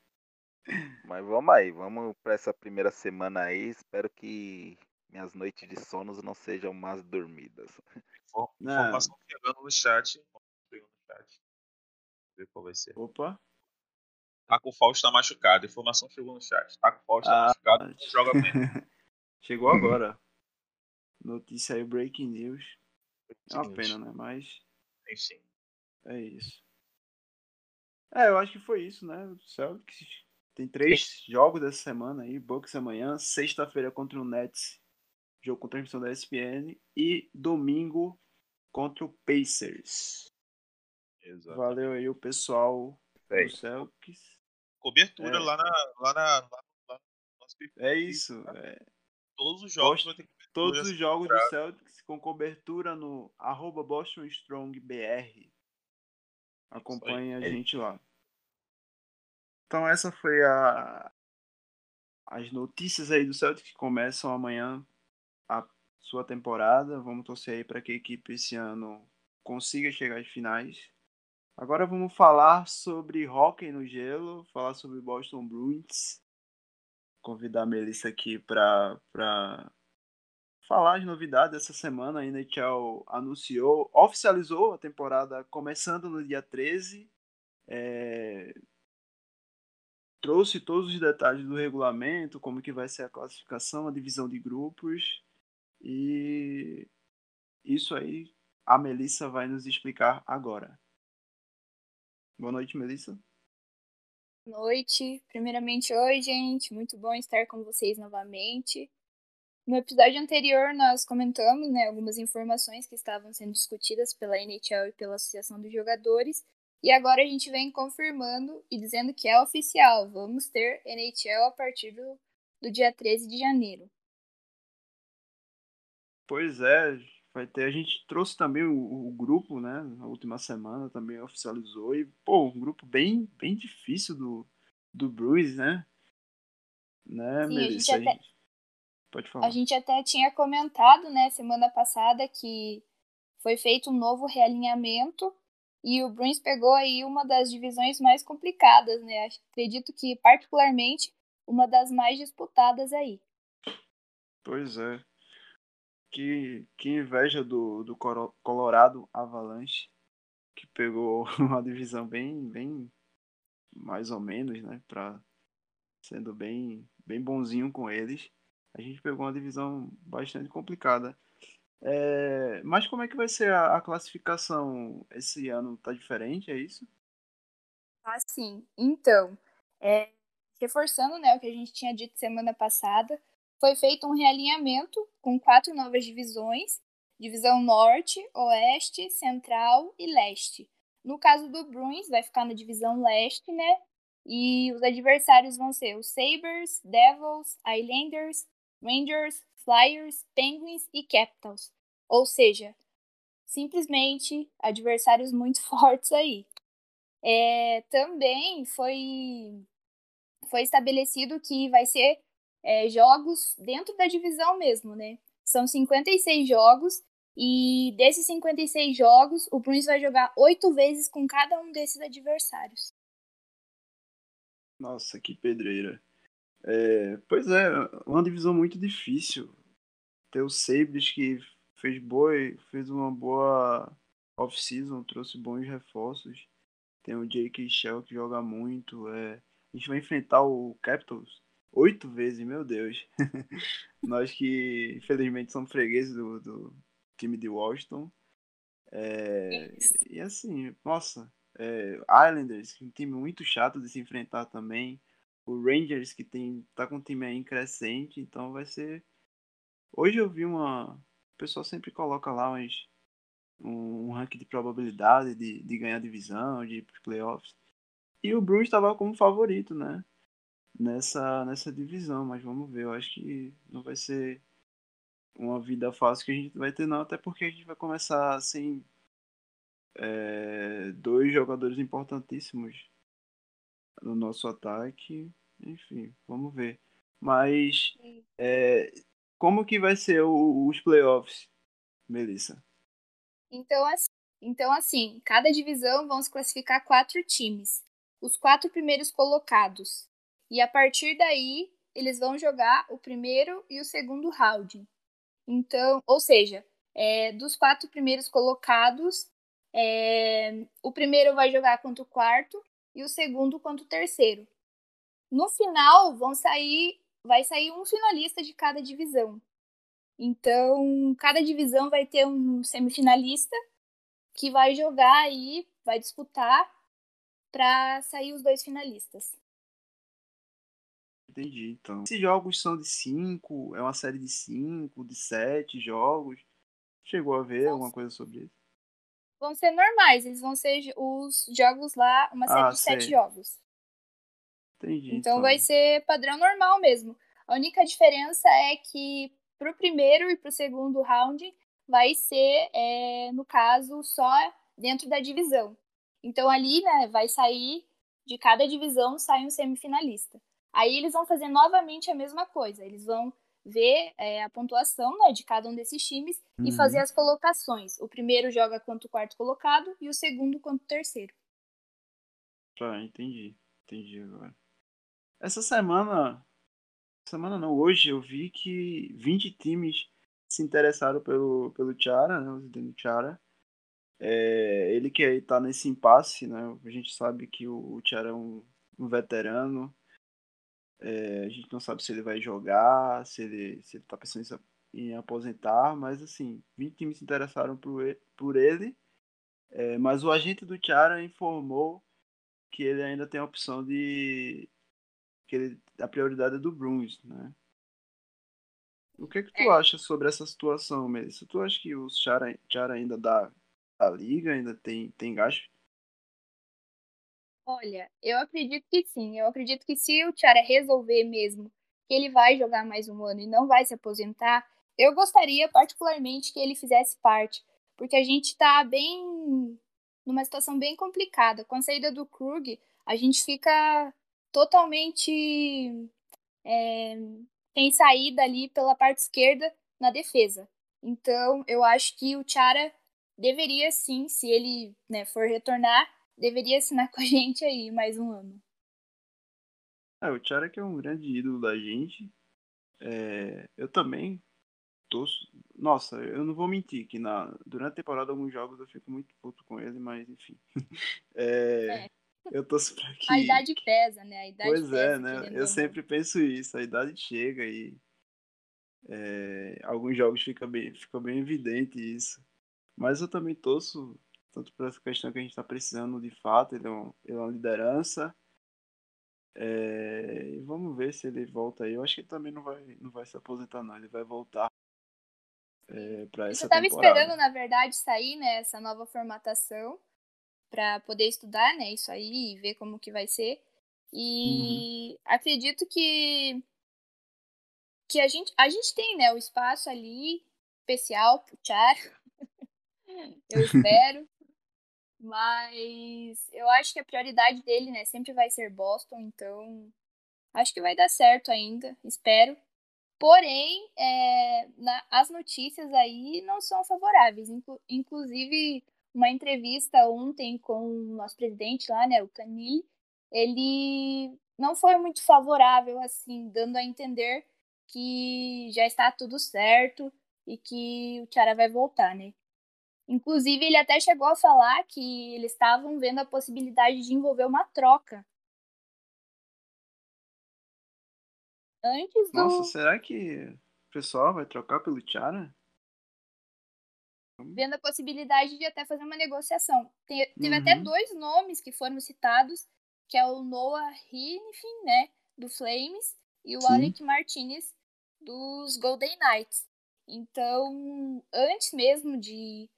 Mas vamos aí, vamos para essa primeira semana aí. Espero que minhas noites de sonos não sejam mais dormidas. Informação chegando no chat. no chat. Ver qual vai ser. Opa. Taco Fausto tá machucado. Informação chegou no chat. Taco Fausto tá Ah, machucado. Joga bem. Chegou agora. Notícia aí, breaking news. É uma pena, né? Mas Enfim. é isso. É, eu acho que foi isso, né? Celtics tem três jogos dessa semana aí. Bucks amanhã, sexta-feira contra o Nets, jogo com transmissão da ESPN. E domingo contra o Pacers. Exato. Valeu aí o pessoal aí. do Celtics. Cobertura É. lá, na, lá, na, lá, lá no. É isso. é. Todos os jogos cobertura. Todos os jogos do. Celtics com cobertura no arroba Boston Strong BR. Acompanhe a É. gente lá. Então essa foi a as notícias aí do Celtics que começam amanhã a sua temporada. Vamos torcer aí para que a equipe esse ano consiga chegar às finais. Agora vamos falar sobre hockey no gelo, falar sobre Boston Bruins. Convidar a Melissa aqui para falar as novidades dessa semana. A NHL anunciou, oficializou a temporada começando no dia 13. É, trouxe todos os detalhes do regulamento, como que vai ser a classificação, a divisão de grupos. E isso aí a Melissa vai nos explicar agora. Boa noite, Melissa. noite. Primeiramente, oi, gente. Muito bom estar com vocês novamente. No episódio anterior, nós comentamos né, algumas informações que estavam sendo discutidas pela NHL e pela Associação dos Jogadores. E agora a gente vem confirmando e dizendo que é oficial. Vamos ter NHL a partir do, do dia 13 de janeiro. Pois é, vai ter. A gente trouxe também o, o grupo, né? Na última semana também oficializou. E, pô, um grupo bem, bem difícil do, do Bruins, né? Né, Sim, a gente Melissa? até- Pode falar. A gente até tinha comentado, né, semana passada, que foi feito um novo realinhamento e o Bruins pegou aí uma das divisões mais complicadas, né? Acredito que, particularmente, uma das mais disputadas aí. Pois é. Que, que inveja do, do Colorado Avalanche, que pegou uma divisão bem, bem mais ou menos, né? Pra, sendo bem, bem bonzinho com eles. A gente pegou uma divisão bastante complicada. É, mas como é que vai ser a, a classificação esse ano? Tá diferente, é isso? Assim, então, é, reforçando né, o que a gente tinha dito semana passada, foi feito um realinhamento com quatro novas divisões: divisão Norte, Oeste, Central e Leste. No caso do Bruins, vai ficar na divisão Leste, né? E os adversários vão ser os Sabres, Devils, Islanders, Rangers, Flyers, Penguins e Capitals. Ou seja, simplesmente adversários muito fortes aí. É, também foi, foi estabelecido que vai ser é, jogos dentro da divisão mesmo, né? São 56 jogos e desses 56 jogos, o Bruins vai jogar oito vezes com cada um desses adversários. Nossa, que pedreira. É, pois é, uma divisão muito difícil. Ter o Sabres que fez boa, fez uma boa off-season, trouxe bons reforços. Tem o Jake Shell que joga muito. É, a gente vai enfrentar o Capitals oito vezes, meu Deus. Nós que infelizmente somos fregueses do, do time de Washington. É, e assim, nossa, é, Islanders, um time muito chato de se enfrentar também. O Rangers, que tem, tá com um time aí crescente, então vai ser. Hoje eu vi uma. O pessoal sempre coloca lá uns, um, um ranking de probabilidade de, de ganhar divisão, de playoffs. E o Bruins estava como favorito, né? Nessa, nessa divisão, mas vamos ver. Eu acho que não vai ser uma vida fácil que a gente vai ter, não, até porque a gente vai começar sem é, dois jogadores importantíssimos no nosso ataque. Enfim, vamos ver. Mas é, como que vai ser o- os playoffs, Melissa? Então, assim, então, assim, cada divisão vão se classificar quatro times. Os quatro primeiros colocados. E a partir daí, eles vão jogar o primeiro e o segundo round. Então, ou seja, é, dos quatro primeiros colocados, é, o primeiro vai jogar contra o quarto e o segundo contra o terceiro. No final, vão sair, vai sair um finalista de cada divisão. Então, cada divisão vai ter um semifinalista que vai jogar aí, vai disputar para sair os dois finalistas. Entendi, então. Esses jogos são de cinco, é uma série de cinco, de sete jogos. Chegou a ver alguma coisa sobre isso? Vão ser normais, eles vão ser os jogos lá, uma série Ah, de sete sei. jogos. Entendi. Então vai ser padrão normal mesmo. A única diferença é que pro primeiro e pro segundo round vai ser, é, no caso, só dentro da divisão. Então ali, né, vai sair de cada divisão sai um semifinalista. Aí eles vão fazer novamente a mesma coisa. Eles vão ver é, a pontuação né, de cada um desses times e Uhum. fazer as colocações. O primeiro joga contra o quarto colocado e o segundo contra o terceiro. Tá, entendi. Entendi agora. Essa semana. Semana não, hoje eu vi que 20 times se interessaram pelo, pelo Tiara, né? O Zdeno Tiara. É, ele que aí tá nesse impasse, né? A gente sabe que o, o Tiara é um, um veterano. É, a gente não sabe se ele vai jogar, se ele, se ele tá pensando em, em aposentar, mas assim, 20 times se interessaram por ele. Por ele é, mas o agente do Tiara informou que ele ainda tem a opção de ele, a prioridade é do Bruins, né? O que que tu É. acha sobre essa situação, Melissa? Tu acha que o Chara, Chara ainda dá a liga, ainda tem tem gasto? Olha, eu acredito que sim. Eu acredito que se o Tiara resolver mesmo que ele vai jogar mais um ano e não vai se aposentar, eu gostaria particularmente que ele fizesse parte, porque a gente tá bem numa situação bem complicada. Com a saída do Krug, a gente fica totalmente é, sem saída ali pela parte esquerda na defesa. Então, eu acho que o Tiara deveria sim, se ele né, for retornar, deveria assinar com a gente aí mais um ano. É, o Chara que é um grande ídolo da gente. É, eu também torço. Nossa, eu não vou mentir que na, durante a temporada alguns jogos eu fico muito puto com ele, mas enfim. É, É. Eu torço pra que. A idade pesa, né? A idade Pois pesa, é, né? Eu sempre penso isso, a idade chega e é, alguns jogos fica bem, fica bem evidente isso. Mas eu também torço, tanto por essa questão que a gente está precisando de fato, ele é, um, ele é uma liderança. É, e vamos ver se ele volta aí. Eu acho que ele também não vai, não vai se aposentar, não. Ele vai voltar é, para essa Você tava temporada. esperando, na verdade, sair, né, essa nova formatação para poder estudar, né, isso aí e ver como que vai ser. E Uhum. acredito que que a gente a gente tem, né, o espaço ali especial pro Char. Eu espero. Mas eu acho que a prioridade dele, né, sempre vai ser Boston, então acho que vai dar certo ainda, espero. Porém, é, na- as notícias aí não são favoráveis. Inclu- inclusive, uma entrevista ontem com o nosso presidente lá, né, o Canil, ele não foi muito favorável, assim, dando a entender que já está tudo certo e que o Tiara vai voltar, né? Inclusive, ele até chegou a falar que eles estavam vendo a possibilidade de envolver uma troca. Antes do. Nossa, será que o pessoal vai trocar pelo Chara? Vendo a possibilidade de até fazer uma negociação. Te- teve até Uhum. dois nomes que foram citados, que é o Noah Hinfin, né, do Flames, e o Sim. Alec Martinez, dos Golden Knights. Então, antes mesmo de,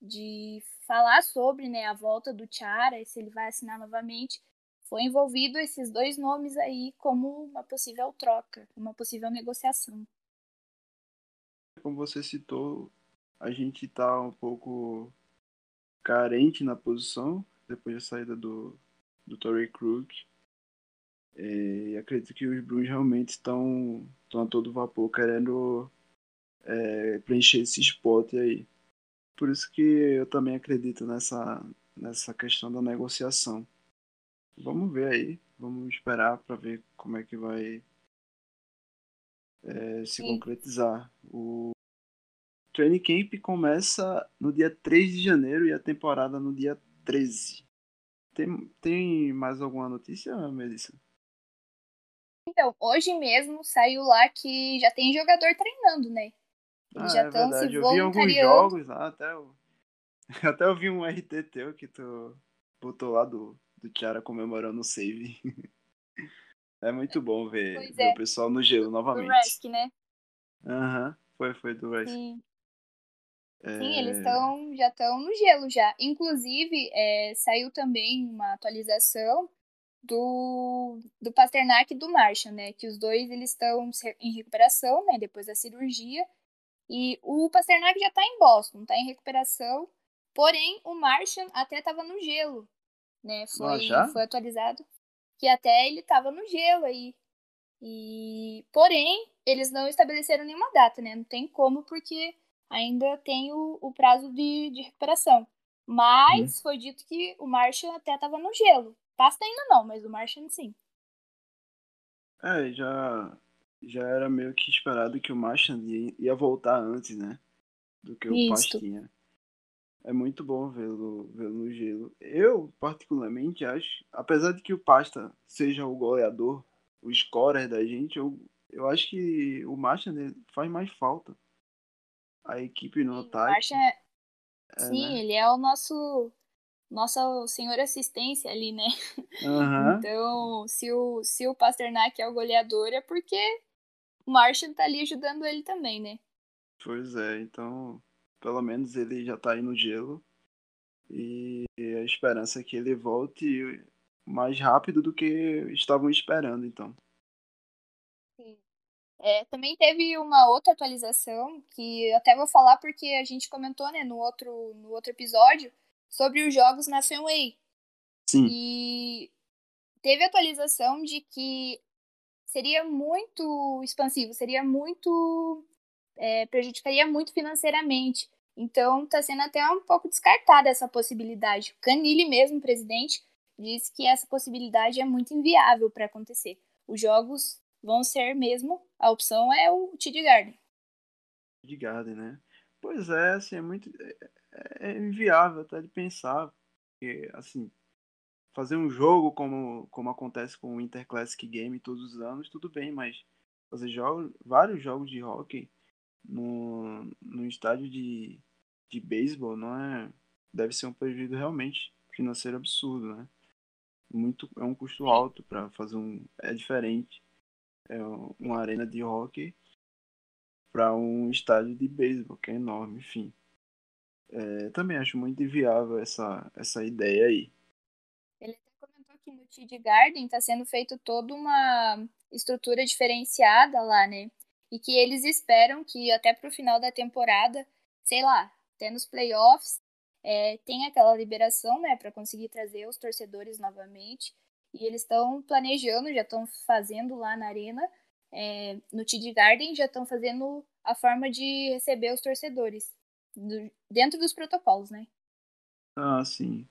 de falar sobre né, a volta do Chara, e se ele vai assinar novamente, foi envolvido esses dois nomes aí como uma possível troca, uma possível negociação. Como você citou, a gente tá um pouco carente na posição depois da saída do, do Torrey Krug. E acredito que os Bruins realmente estão, estão a todo vapor querendo é, preencher esse spot aí. Por isso que eu também acredito nessa, nessa questão da negociação. Vamos ver aí, vamos esperar para ver como é que vai é, se Sim. concretizar. O training camp começa no dia 3 de janeiro e a temporada no dia 13. Tem, tem mais alguma notícia, Melissa? Então, hoje mesmo saiu lá que já tem jogador treinando, né? Eles ah, já estão é se Eu vi alguns jogos lá, até eu, até eu vi um RT teu que tu botou lá do, do Tiara comemorando o save. é muito bom ver, ver é. o pessoal no gelo novamente. Do Rask, né? Aham, uhum. foi, foi do Rask. Sim. É... Sim, eles estão já estão no gelo já. Inclusive, é, saiu também uma atualização do, do Pasternak e do Marshall, né? Que os dois eles estão em recuperação, né? Depois da cirurgia. E o Pasternak já está em Boston, está em recuperação. Porém, o Martian até estava no gelo, né? Foi, ah, foi atualizado que até ele estava no gelo aí. E porém, eles não estabeleceram nenhuma data, né? Não tem como porque ainda tem o, o prazo de, de recuperação. Mas hum. foi dito que o Martian até estava no gelo. Pasta ainda não, mas o Martian sim. É, já, já era meio que esperado que o Martian ia voltar antes, né? Do que o Isso. Pastinha. É muito bom vê-lo vê no gelo. Eu, particularmente, acho, apesar de que o Pasta seja o goleador, o scorer da gente, eu, eu acho que o Martian faz mais falta. A equipe no ataque. Martian é... é... Sim, né? ele é o nosso nossa senhor assistência ali, né? Uhum. Então, se o, se o Pasternak é o goleador, é porque o Martian tá ali ajudando ele também, né? Pois é, então, pelo menos ele já tá aí no gelo. E a esperança é que ele volte mais rápido do que estavam esperando, então. É, também teve uma outra atualização que eu até vou falar porque a gente comentou né, no, outro, no outro episódio sobre os jogos na Fenway. Sim. E teve atualização de que seria muito expansivo, seria muito. É, prejudicaria muito financeiramente. Então está sendo até um pouco descartada essa possibilidade. O Canili mesmo, presidente, disse que essa possibilidade é muito inviável para acontecer. Os jogos vão ser mesmo, a opção é o TD Garden. TD Garden, né? Pois é, assim, é muito é inviável até de pensar. Porque, assim, fazer um jogo como, como acontece com o Interclassic Game todos os anos, tudo bem, mas fazer jogos, vários jogos de hockey no, no estádio de, de beisebol não é. Deve ser um prejuízo realmente financeiro absurdo, né? Muito, é um custo alto para fazer um. É diferente. É uma arena de hockey para um estádio de beisebol, que é enorme, enfim. É, também acho muito inviável essa, essa ideia aí. Ele comentou que no TD Garden está sendo feito toda uma estrutura diferenciada lá, né? E que eles esperam que até para o final da temporada, sei lá, até nos playoffs, é, tem aquela liberação, né, para conseguir trazer os torcedores novamente. E eles estão planejando, já estão fazendo lá na arena, é, no TD Garden, já estão fazendo a forma de receber os torcedores do, dentro dos protocolos, né? Ah, sim.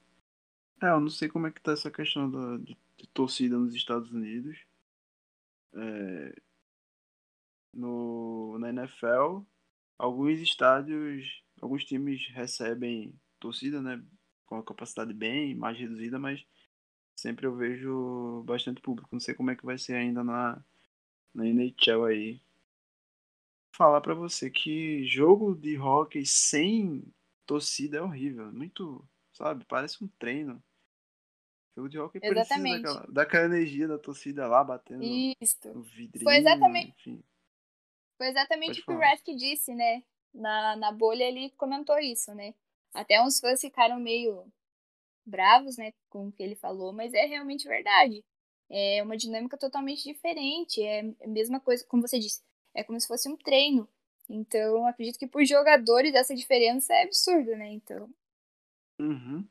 É, eu não sei como é que tá essa questão da, de, de torcida nos Estados Unidos. É, no, na NFL, alguns estádios, alguns times recebem torcida, né? Com a capacidade bem mais reduzida, mas sempre eu vejo bastante público. Não sei como é que vai ser ainda na, na NHL aí falar para você que jogo de hockey sem torcida é horrível. Muito, sabe? Parece um treino. Jogo de hockey exatamente. precisa daquela, daquela energia da torcida lá batendo Isso. no vidrinho. Foi exatamente, enfim. Foi exatamente o que o Rask disse, né? Na, na bolha ele comentou isso, né? Até uns fãs ficaram meio bravos, né, com o que ele falou, mas é realmente verdade. É uma dinâmica totalmente diferente. É a mesma coisa, como você disse, é como se fosse um treino. Então, acredito que por jogadores essa diferença é absurda, né? Então. Uhum.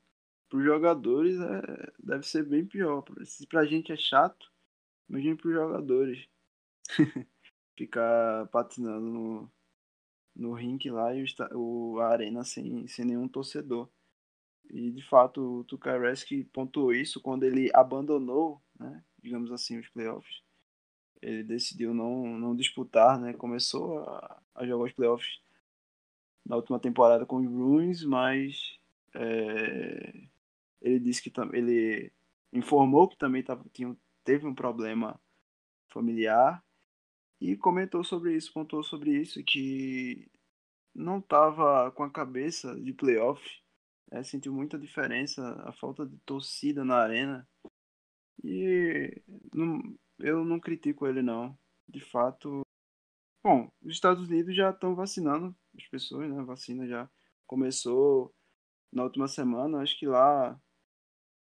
Por jogadores é... deve ser bem pior. Se pra gente é chato, imagine pros jogadores. Ficar patinando no, no rink lá e o, a arena sem, sem nenhum torcedor. E de fato o Tukareski pontuou isso quando ele abandonou, né, digamos assim, os playoffs ele decidiu não, não disputar, né? Começou a, a jogar os playoffs na última temporada com os Bruins, mas é, Ele disse que ele informou que também tava, tinha, teve um problema familiar e comentou sobre isso, pontuou sobre isso, que não estava com a cabeça de playoff, né, sentiu muita diferença, a falta de torcida na arena. E não- eu não critico ele não. De fato, bom, os Estados Unidos já estão vacinando as pessoas, né? A vacina já começou na última semana, acho que lá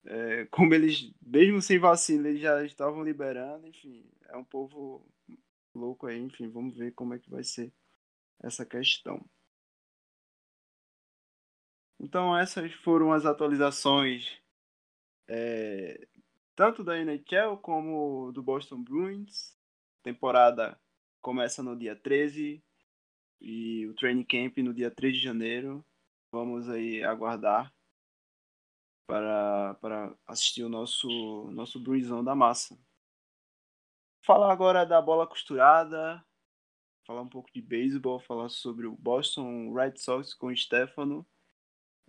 é, como eles, mesmo sem vacina, eles já estavam liberando, enfim, é um povo louco aí, enfim, vamos ver como é que vai ser essa questão. Então essas foram as atualizações é, tanto da NHL como do Boston Bruins. A temporada começa no dia 13 e o training camp no dia 3 de janeiro. Vamos aí aguardar para, para assistir o nosso, nosso Bruinsão da massa. Falar agora da bola costurada, falar um pouco de beisebol, falar sobre o Boston Red Sox com o Stefano.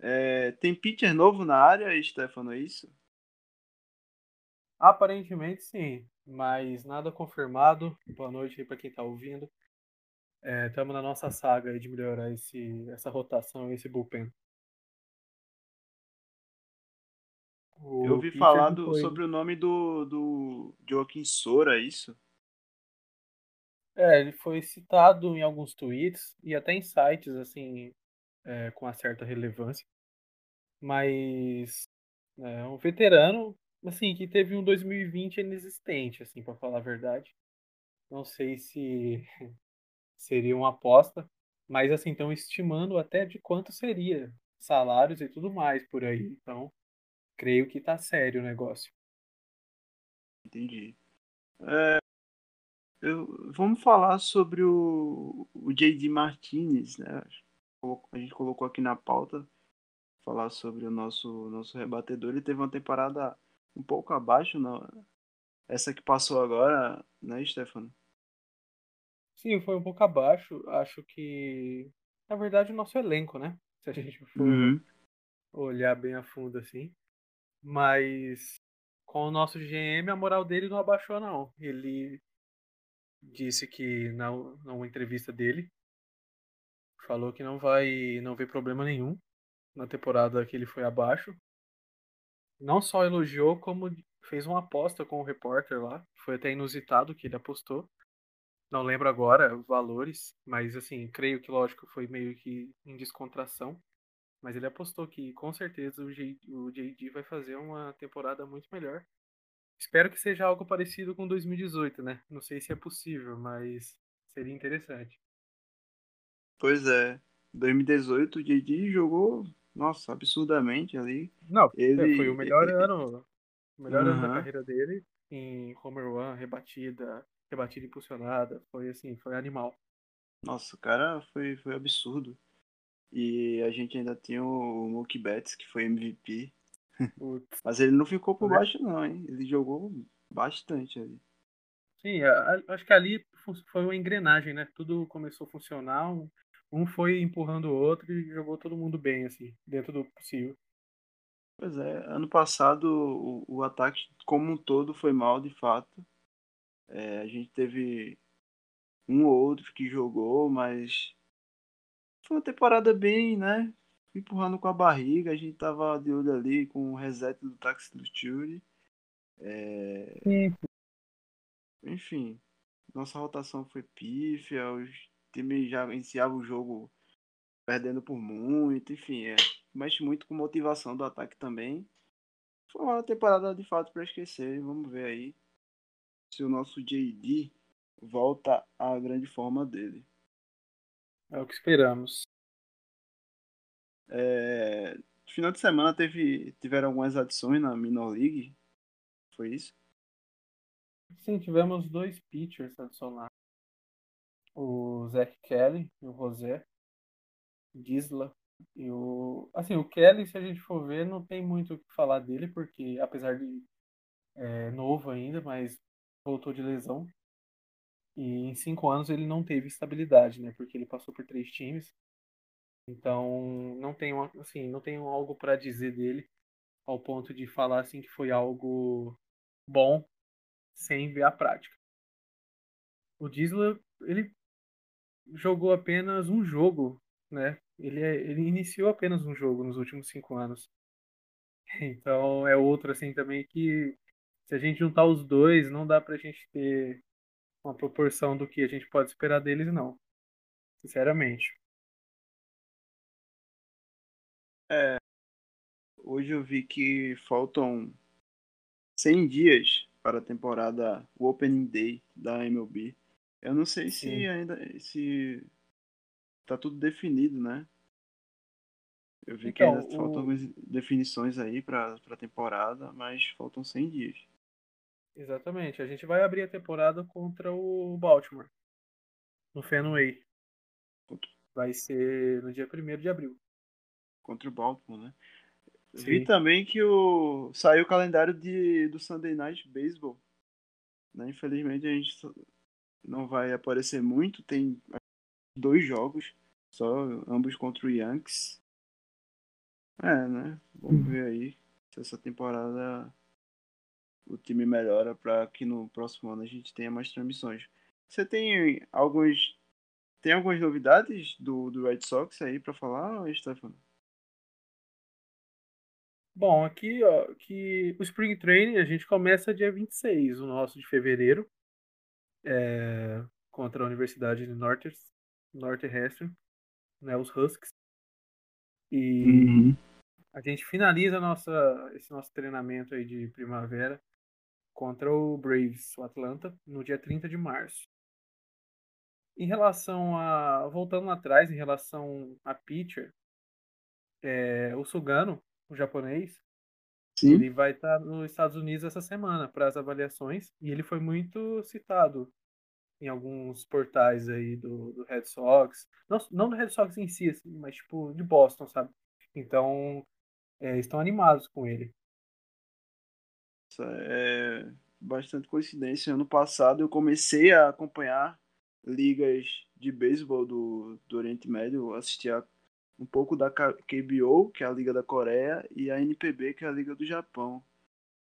É, tem pitcher novo na área, Stefano, é isso? Aparentemente sim, mas nada confirmado. Boa noite aí para quem está ouvindo. Estamos na nossa saga aí de melhorar esse, essa rotação e esse bullpen. O Eu ouvi falar do- sobre o nome do, do Joaquim Sora, é isso? É, ele foi citado em alguns tweets e até em sites, assim, é, com uma certa relevância. Mas é um veterano, assim, que teve um 2020 inexistente, assim, para falar a verdade. Não sei se seria uma aposta, mas assim, estão estimando até de quanto seria salários e tudo mais por aí. Então, creio que tá sério o negócio. Entendi. É, eu- vamos falar sobre o, o J.D. Martinez, né? A gente colocou aqui na pauta falar sobre o nosso, nosso rebatedor. Ele teve uma temporada um pouco abaixo, não? essa que passou agora, né, Stefano? Sim, foi um pouco abaixo. Acho que, na verdade, o nosso elenco, né? Se a gente for Uhum. olhar bem a fundo assim. Mas com o nosso GM, a moral dele não abaixou, não. Ele disse que na, numa entrevista dele falou que não vai não vê problema nenhum na temporada que ele foi abaixo. Não só elogiou, como fez uma aposta com o repórter lá. Foi até inusitado que ele apostou. Não lembro agora valores, mas assim, creio que lógico foi meio que em descontração. Mas ele apostou que com certeza o, o JD vai fazer uma temporada muito melhor. Espero que seja algo parecido com 2018, né? Não sei se é possível, mas seria interessante. Pois é. 2018 o J.D. jogou, nossa, absurdamente ali. Não, Ele- foi o melhor ano, o melhor ano da carreira dele em home run, rebatida, rebatida impulsionada, foi assim, foi animal. Nossa, o cara foi, foi absurdo. E a gente ainda tinha o Mookie Betts, que foi MVP. Mas ele não ficou por Né? baixo não, hein? Ele jogou bastante ali. Sim, acho que ali foi uma engrenagem, né? Tudo começou a funcionar, um, foi empurrando o outro e jogou todo mundo bem, assim, dentro do possível. Pois é, ano passado o, o ataque como um todo foi mal, de fato. É, a gente teve um ou outro que jogou, mas foi uma temporada bem, né? Empurrando com a barriga, a gente tava de olho ali com o reset do táxi do Fury. É, enfim, nossa rotação foi pífia, os times já iniciavam o jogo perdendo por muito, enfim, é, mexe muito com motivação do ataque também. Foi uma temporada de fato para esquecer, vamos ver aí se o nosso JD volta à grande forma dele. É o que esperamos. É, final de semana teve, tiveram algumas adições na Minor League, foi isso? Sim, tivemos dois pitchers adicionados. O Zach Kelly e o José Gisla. E o. Assim, o Kelly, se a gente for ver, não tem muito o que falar dele, porque apesar de é, novo ainda, mas voltou de lesão. E em cinco anos ele não teve estabilidade, né? Porque ele passou por três times. Então não tenho assim, não tenho algo para dizer dele. ao ponto de falar assim que foi algo bom sem ver a prática. O Disla, ele jogou apenas um jogo, né? Ele, é, ele iniciou apenas um jogo nos últimos cinco anos. Então é outro assim também que se a gente juntar os dois, não dá pra gente ter uma proporção do que a gente pode esperar deles, não. Sinceramente. É, hoje eu vi que faltam 100 dias para a temporada, o Opening Day da MLB. Eu não sei se Sim. ainda se tá tudo definido, né? Eu vi que Então, ainda faltam o- algumas definições aí para a temporada, mas faltam 100 dias. Exatamente. A gente vai abrir a temporada contra o Baltimore. No Fenway. Vai ser no dia 1 de abril. contra o Baltimore, né? Sim. Vi também que o saiu o calendário de do Sunday Night Baseball. Né? Infelizmente a gente não vai aparecer muito, tem dois jogos, só ambos contra o Yankees. É, né? Vamos ver aí se essa temporada o time melhora para que no próximo ano a gente tenha mais transmissões. Você tem alguns tem algumas novidades do, do Red Sox aí para falar, Stefano? Bom, aqui, ó, que o Spring Training a gente começa dia 26, o nosso de fevereiro, é, contra a Universidade de Northwestern, né, os Huskies. E a gente finaliza nossa, esse nosso treinamento aí de primavera contra o Braves, o Atlanta, no dia 30 de março. Em relação a. Voltando lá atrás, em relação a pitcher, é, o Sugano, o japonês, Sim. ele vai estar nos Estados Unidos essa semana para as avaliações e ele foi muito citado em alguns portais aí do, do Red Sox. Não, não do Red Sox em si, assim, mas tipo de Boston, sabe? Então, é, estão animados com ele. É bastante coincidência. Ano passado eu comecei a acompanhar ligas de beisebol do, do Oriente Médio, eu assistia um pouco da KBO, que é a Liga da Coreia, e a NPB, que é a Liga do Japão.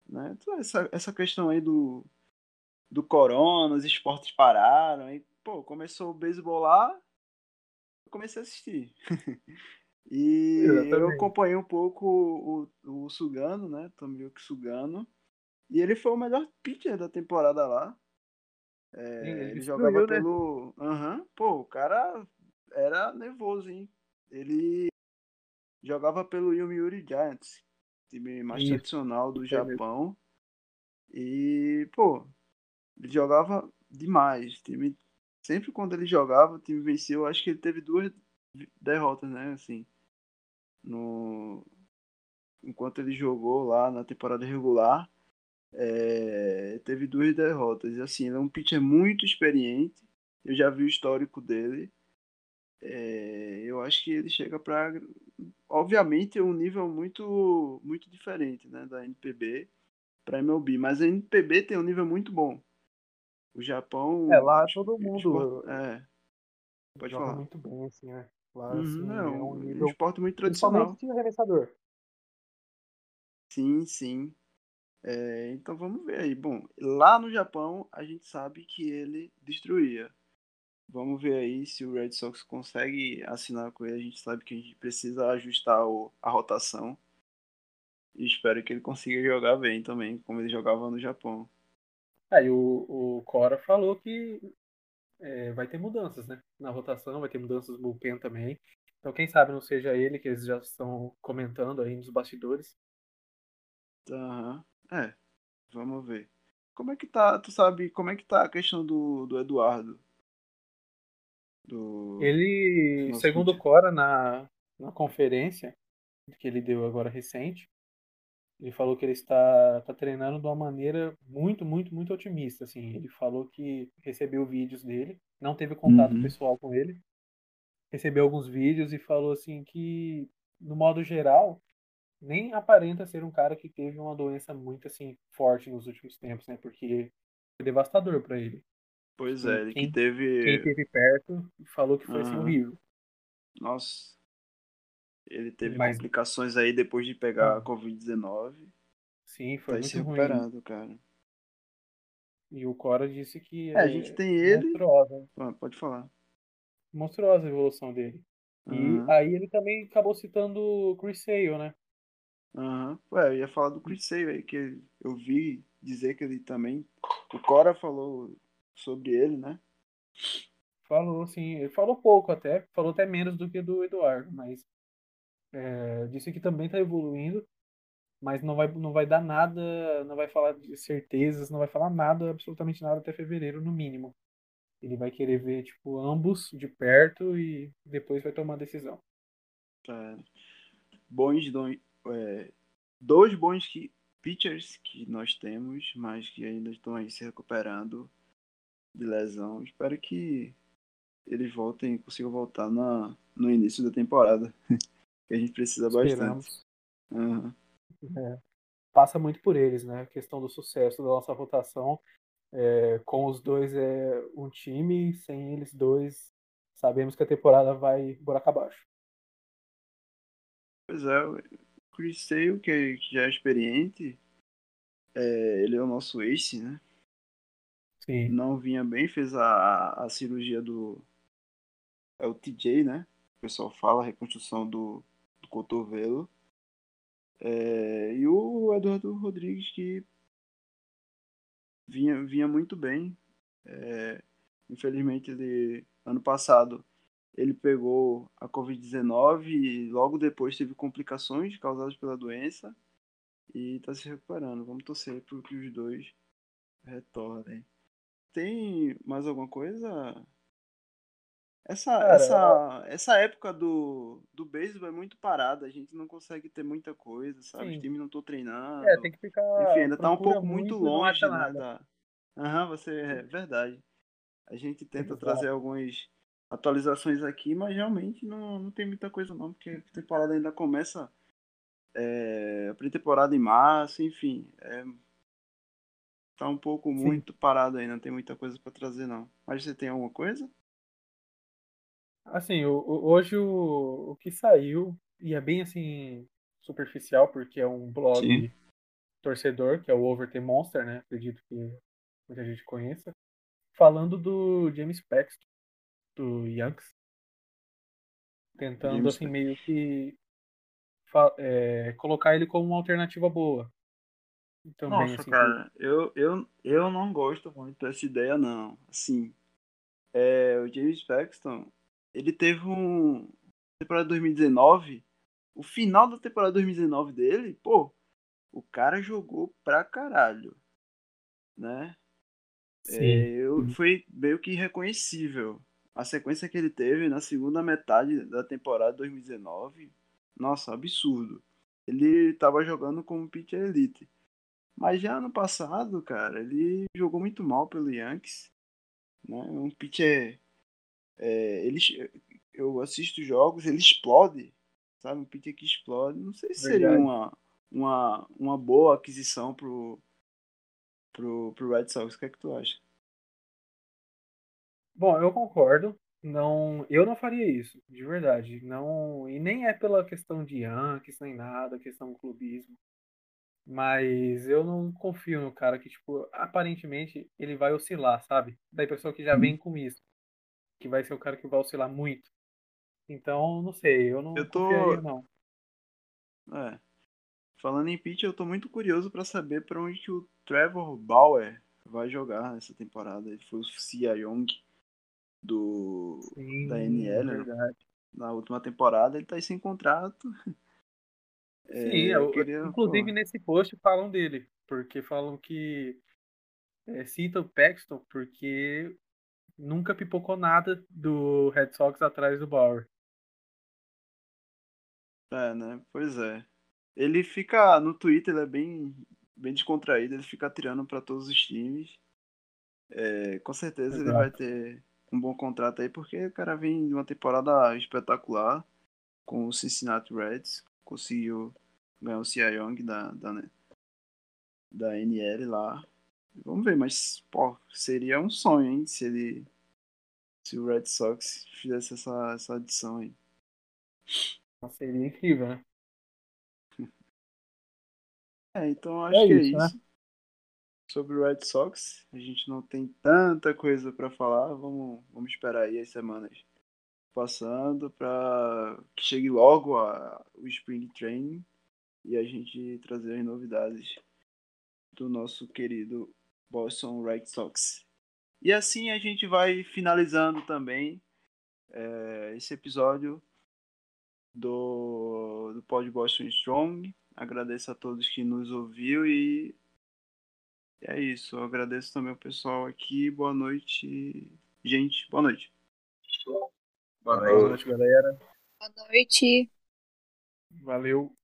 Né? Então, essa, essa questão aí do, do corona, os esportes pararam, aí, pô, começou o beisebol lá, eu comecei a assistir. e eu acompanhei um pouco o, o Sugano, né? Tomioki Sugano. E ele foi o melhor pitcher da temporada lá. É, ele ele jogava né? pelo. Aham. Pô, o cara era nervoso, hein? Ele jogava pelo Yomiuri Giants, time mais Isso, tradicional do. Japão. E, pô, ele jogava demais. Time, sempre quando ele jogava, o time venceu. Acho que ele teve duas derrotas, né? Assim, no enquanto ele jogou lá na temporada regular, é, teve duas derrotas. E assim, ele é um pitcher muito experiente. Eu já vi o histórico dele. É, eu acho que ele chega para, obviamente, é um nível muito muito diferente, né, da NPB para MLB, mas a NPB tem um nível muito bom. O Japão, É, lá todo esporte- mundo é, pode falar. muito bem, assim, né? Lá, Uhum, assim, não, é um um nível esporte muito tradicional. principalmente de arremessador. Sim, sim. É, então vamos ver aí. Bom, lá no Japão a gente sabe que ele destruía. Vamos ver aí se o Red Sox consegue assinar com ele. A gente sabe que a gente precisa ajustar o- a rotação. E espero que ele consiga jogar bem também, como ele jogava no Japão. Aí o, o Cora falou que é, vai ter mudanças, né? Na rotação, vai ter mudanças no bullpen também. Então quem sabe não seja ele que eles já estão comentando aí nos bastidores. Aham. É, vamos ver. Como é que tá, tu sabe, como é que tá a questão do, do Eduardo? Do... Ele, Nossa, segundo o. Cora, na, na conferência que ele deu agora recente, ele falou que ele está, está treinando de uma maneira muito, muito, muito otimista. Assim, ele falou que recebeu vídeos dele, não teve contato Uhum. pessoal com ele, recebeu alguns vídeos e falou assim que, no modo geral, nem aparenta ser um cara que teve uma doença muito assim forte nos últimos tempos, né? Porque foi devastador para ele. Pois é, ele que quem- teve. Quem esteve perto falou que foi assim Aham. horrível. Nossa. Ele teve Mas- complicações aí depois de pegar a Covid-19. Mas- Depois de pegar Ah. a Covid-19. Sim, Tá foi se muito ruim. recuperando, cara. E o Cora disse que É, a gente tem ele. monstruosa, Ah, pode falar. monstruosa a evolução dele. E Aham. aí ele também acabou citando o Chris Sale, né? Aham. Ué, eu ia falar do Chris Sale aí, que eu vi dizer que ele também. O Cora falou sobre ele, né? Falou, sim. Ele falou pouco até, falou até menos do que do Eduardo, mas é, disse que também está evoluindo, mas não vai, não vai dar nada, não vai falar de certezas, não vai falar nada, absolutamente nada até fevereiro, no mínimo. Ele vai querer ver, tipo, ambos de perto e depois vai tomar a decisão. Tá. Bons don- é, dois bons que, pitchers que nós temos, mas que ainda estão aí se recuperando de lesão. Espero que eles voltem, consigam voltar na, no início da temporada. que a gente precisa bastante. Esperamos. Aham. É, passa muito por eles, né? A questão do sucesso da nossa rotação. É, com os dois é um time, sem eles dois, sabemos que a temporada vai buraco abaixo. Pois é, o Chris Sale, que já é experiente, é, ele é o nosso ace, né? Sim. Não vinha bem, fez a, a cirurgia do. É o TJ, né? O pessoal fala, a reconstrução do, do cotovelo. É, e o Eduardo Rodrigues, que vinha, vinha muito bem. É, infelizmente, ele ano passado ele pegou a Covid-19 e logo depois teve complicações causadas pela doença e está se recuperando. Vamos torcer para que os dois retornem. Tem mais alguma coisa? Essa, Cara, essa, essa época do, do beisebol é muito parada, a gente não consegue ter muita coisa, sabe? Sim. Os times não estão treinando. É, tem que ficar. Enfim, ainda tá um pouco muito não longe, né? Da... Aham, você é verdade. A gente tenta Exato. trazer algumas atualizações aqui, mas realmente não, não tem muita coisa não, porque a temporada ainda começa é, a pré-temporada em março, enfim. É, tá um pouco Sim. muito parado aí, não tem muita coisa pra trazer não. Mas você tem alguma coisa? Assim, o- o- hoje o, o que saiu, e é bem assim, superficial, porque é um blog Sim. torcedor, que é o Overton Monster, né? Acredito que muita gente conheça. Falando do James Paxton, do Yankees. Tentando, James assim, meio que é, colocar ele como uma alternativa boa. Também, Nossa, assim, cara, eu, eu, eu não gosto muito dessa ideia, não. Assim, é, o James Paxton, ele teve um. Temporada 2019, o final da temporada 2019 dele, pô, o cara jogou pra caralho, né? É, eu, foi meio que irreconhecível. A sequência que ele teve na segunda metade da temporada 2019, nossa, absurdo. Ele tava jogando como pitcher elite. Mas já ano passado, cara, ele jogou muito mal pelo Yankees. Né? Um pitcher. É, ele, eu assisto jogos, ele explode. Sabe? Um pitcher que explode. Não sei se seria Verdade. uma, uma, uma boa aquisição pro, pro, pro Red Sox. O que é que tu acha? Bom, eu concordo. Não, eu não faria isso, de verdade. Não, e nem é pela questão de Yankees nem nada, questão do clubismo. Mas eu não confio no cara que, tipo, aparentemente ele vai oscilar, sabe? Da pessoa que já Uhum. vem com isso. Que vai ser o cara que vai oscilar muito. Então, não sei, eu não Eu tô- confiaria, não. É. Falando em pitcher, eu tô muito curioso pra saber pra onde que o Trevor Bauer vai jogar nessa temporada. Ele foi o Cia Young do, Sim, da NL, né? na última temporada. Ele tá aí sem contrato. É, Sim, eu eu- queria, inclusive nesse post falam dele, porque falam que é, cita o Paxton porque nunca pipocou nada do Red Sox atrás do Bauer. É, né? Pois é. Ele fica no Twitter, ele é bem, bem descontraído, ele fica tirando pra todos os times. É, com certeza ele Exato. vai ter um bom contrato aí, porque o cara vem de uma temporada espetacular com o Cincinnati Reds, conseguiu ganhar o Cy Young da, da, da NL lá. Vamos ver, mas pô, seria um sonho, hein, se ele se o Red Sox fizesse essa, essa adição aí. Seria incrível, né? É, então acho É que isso, é né? isso. Sobre o Red Sox, a gente não tem tanta coisa pra falar. Vamos, vamos esperar aí as semanas passando para que chegue logo a, o Spring Training e a gente trazer as novidades do nosso querido Boston Red Sox. E assim a gente vai finalizando também é, esse episódio do, do Pod Boston Strong. Agradeço a todos que nos ouviu e é isso. Eu agradeço também o pessoal aqui. Boa noite, gente. Boa noite. Boa noite, galera. Boa noite. Valeu.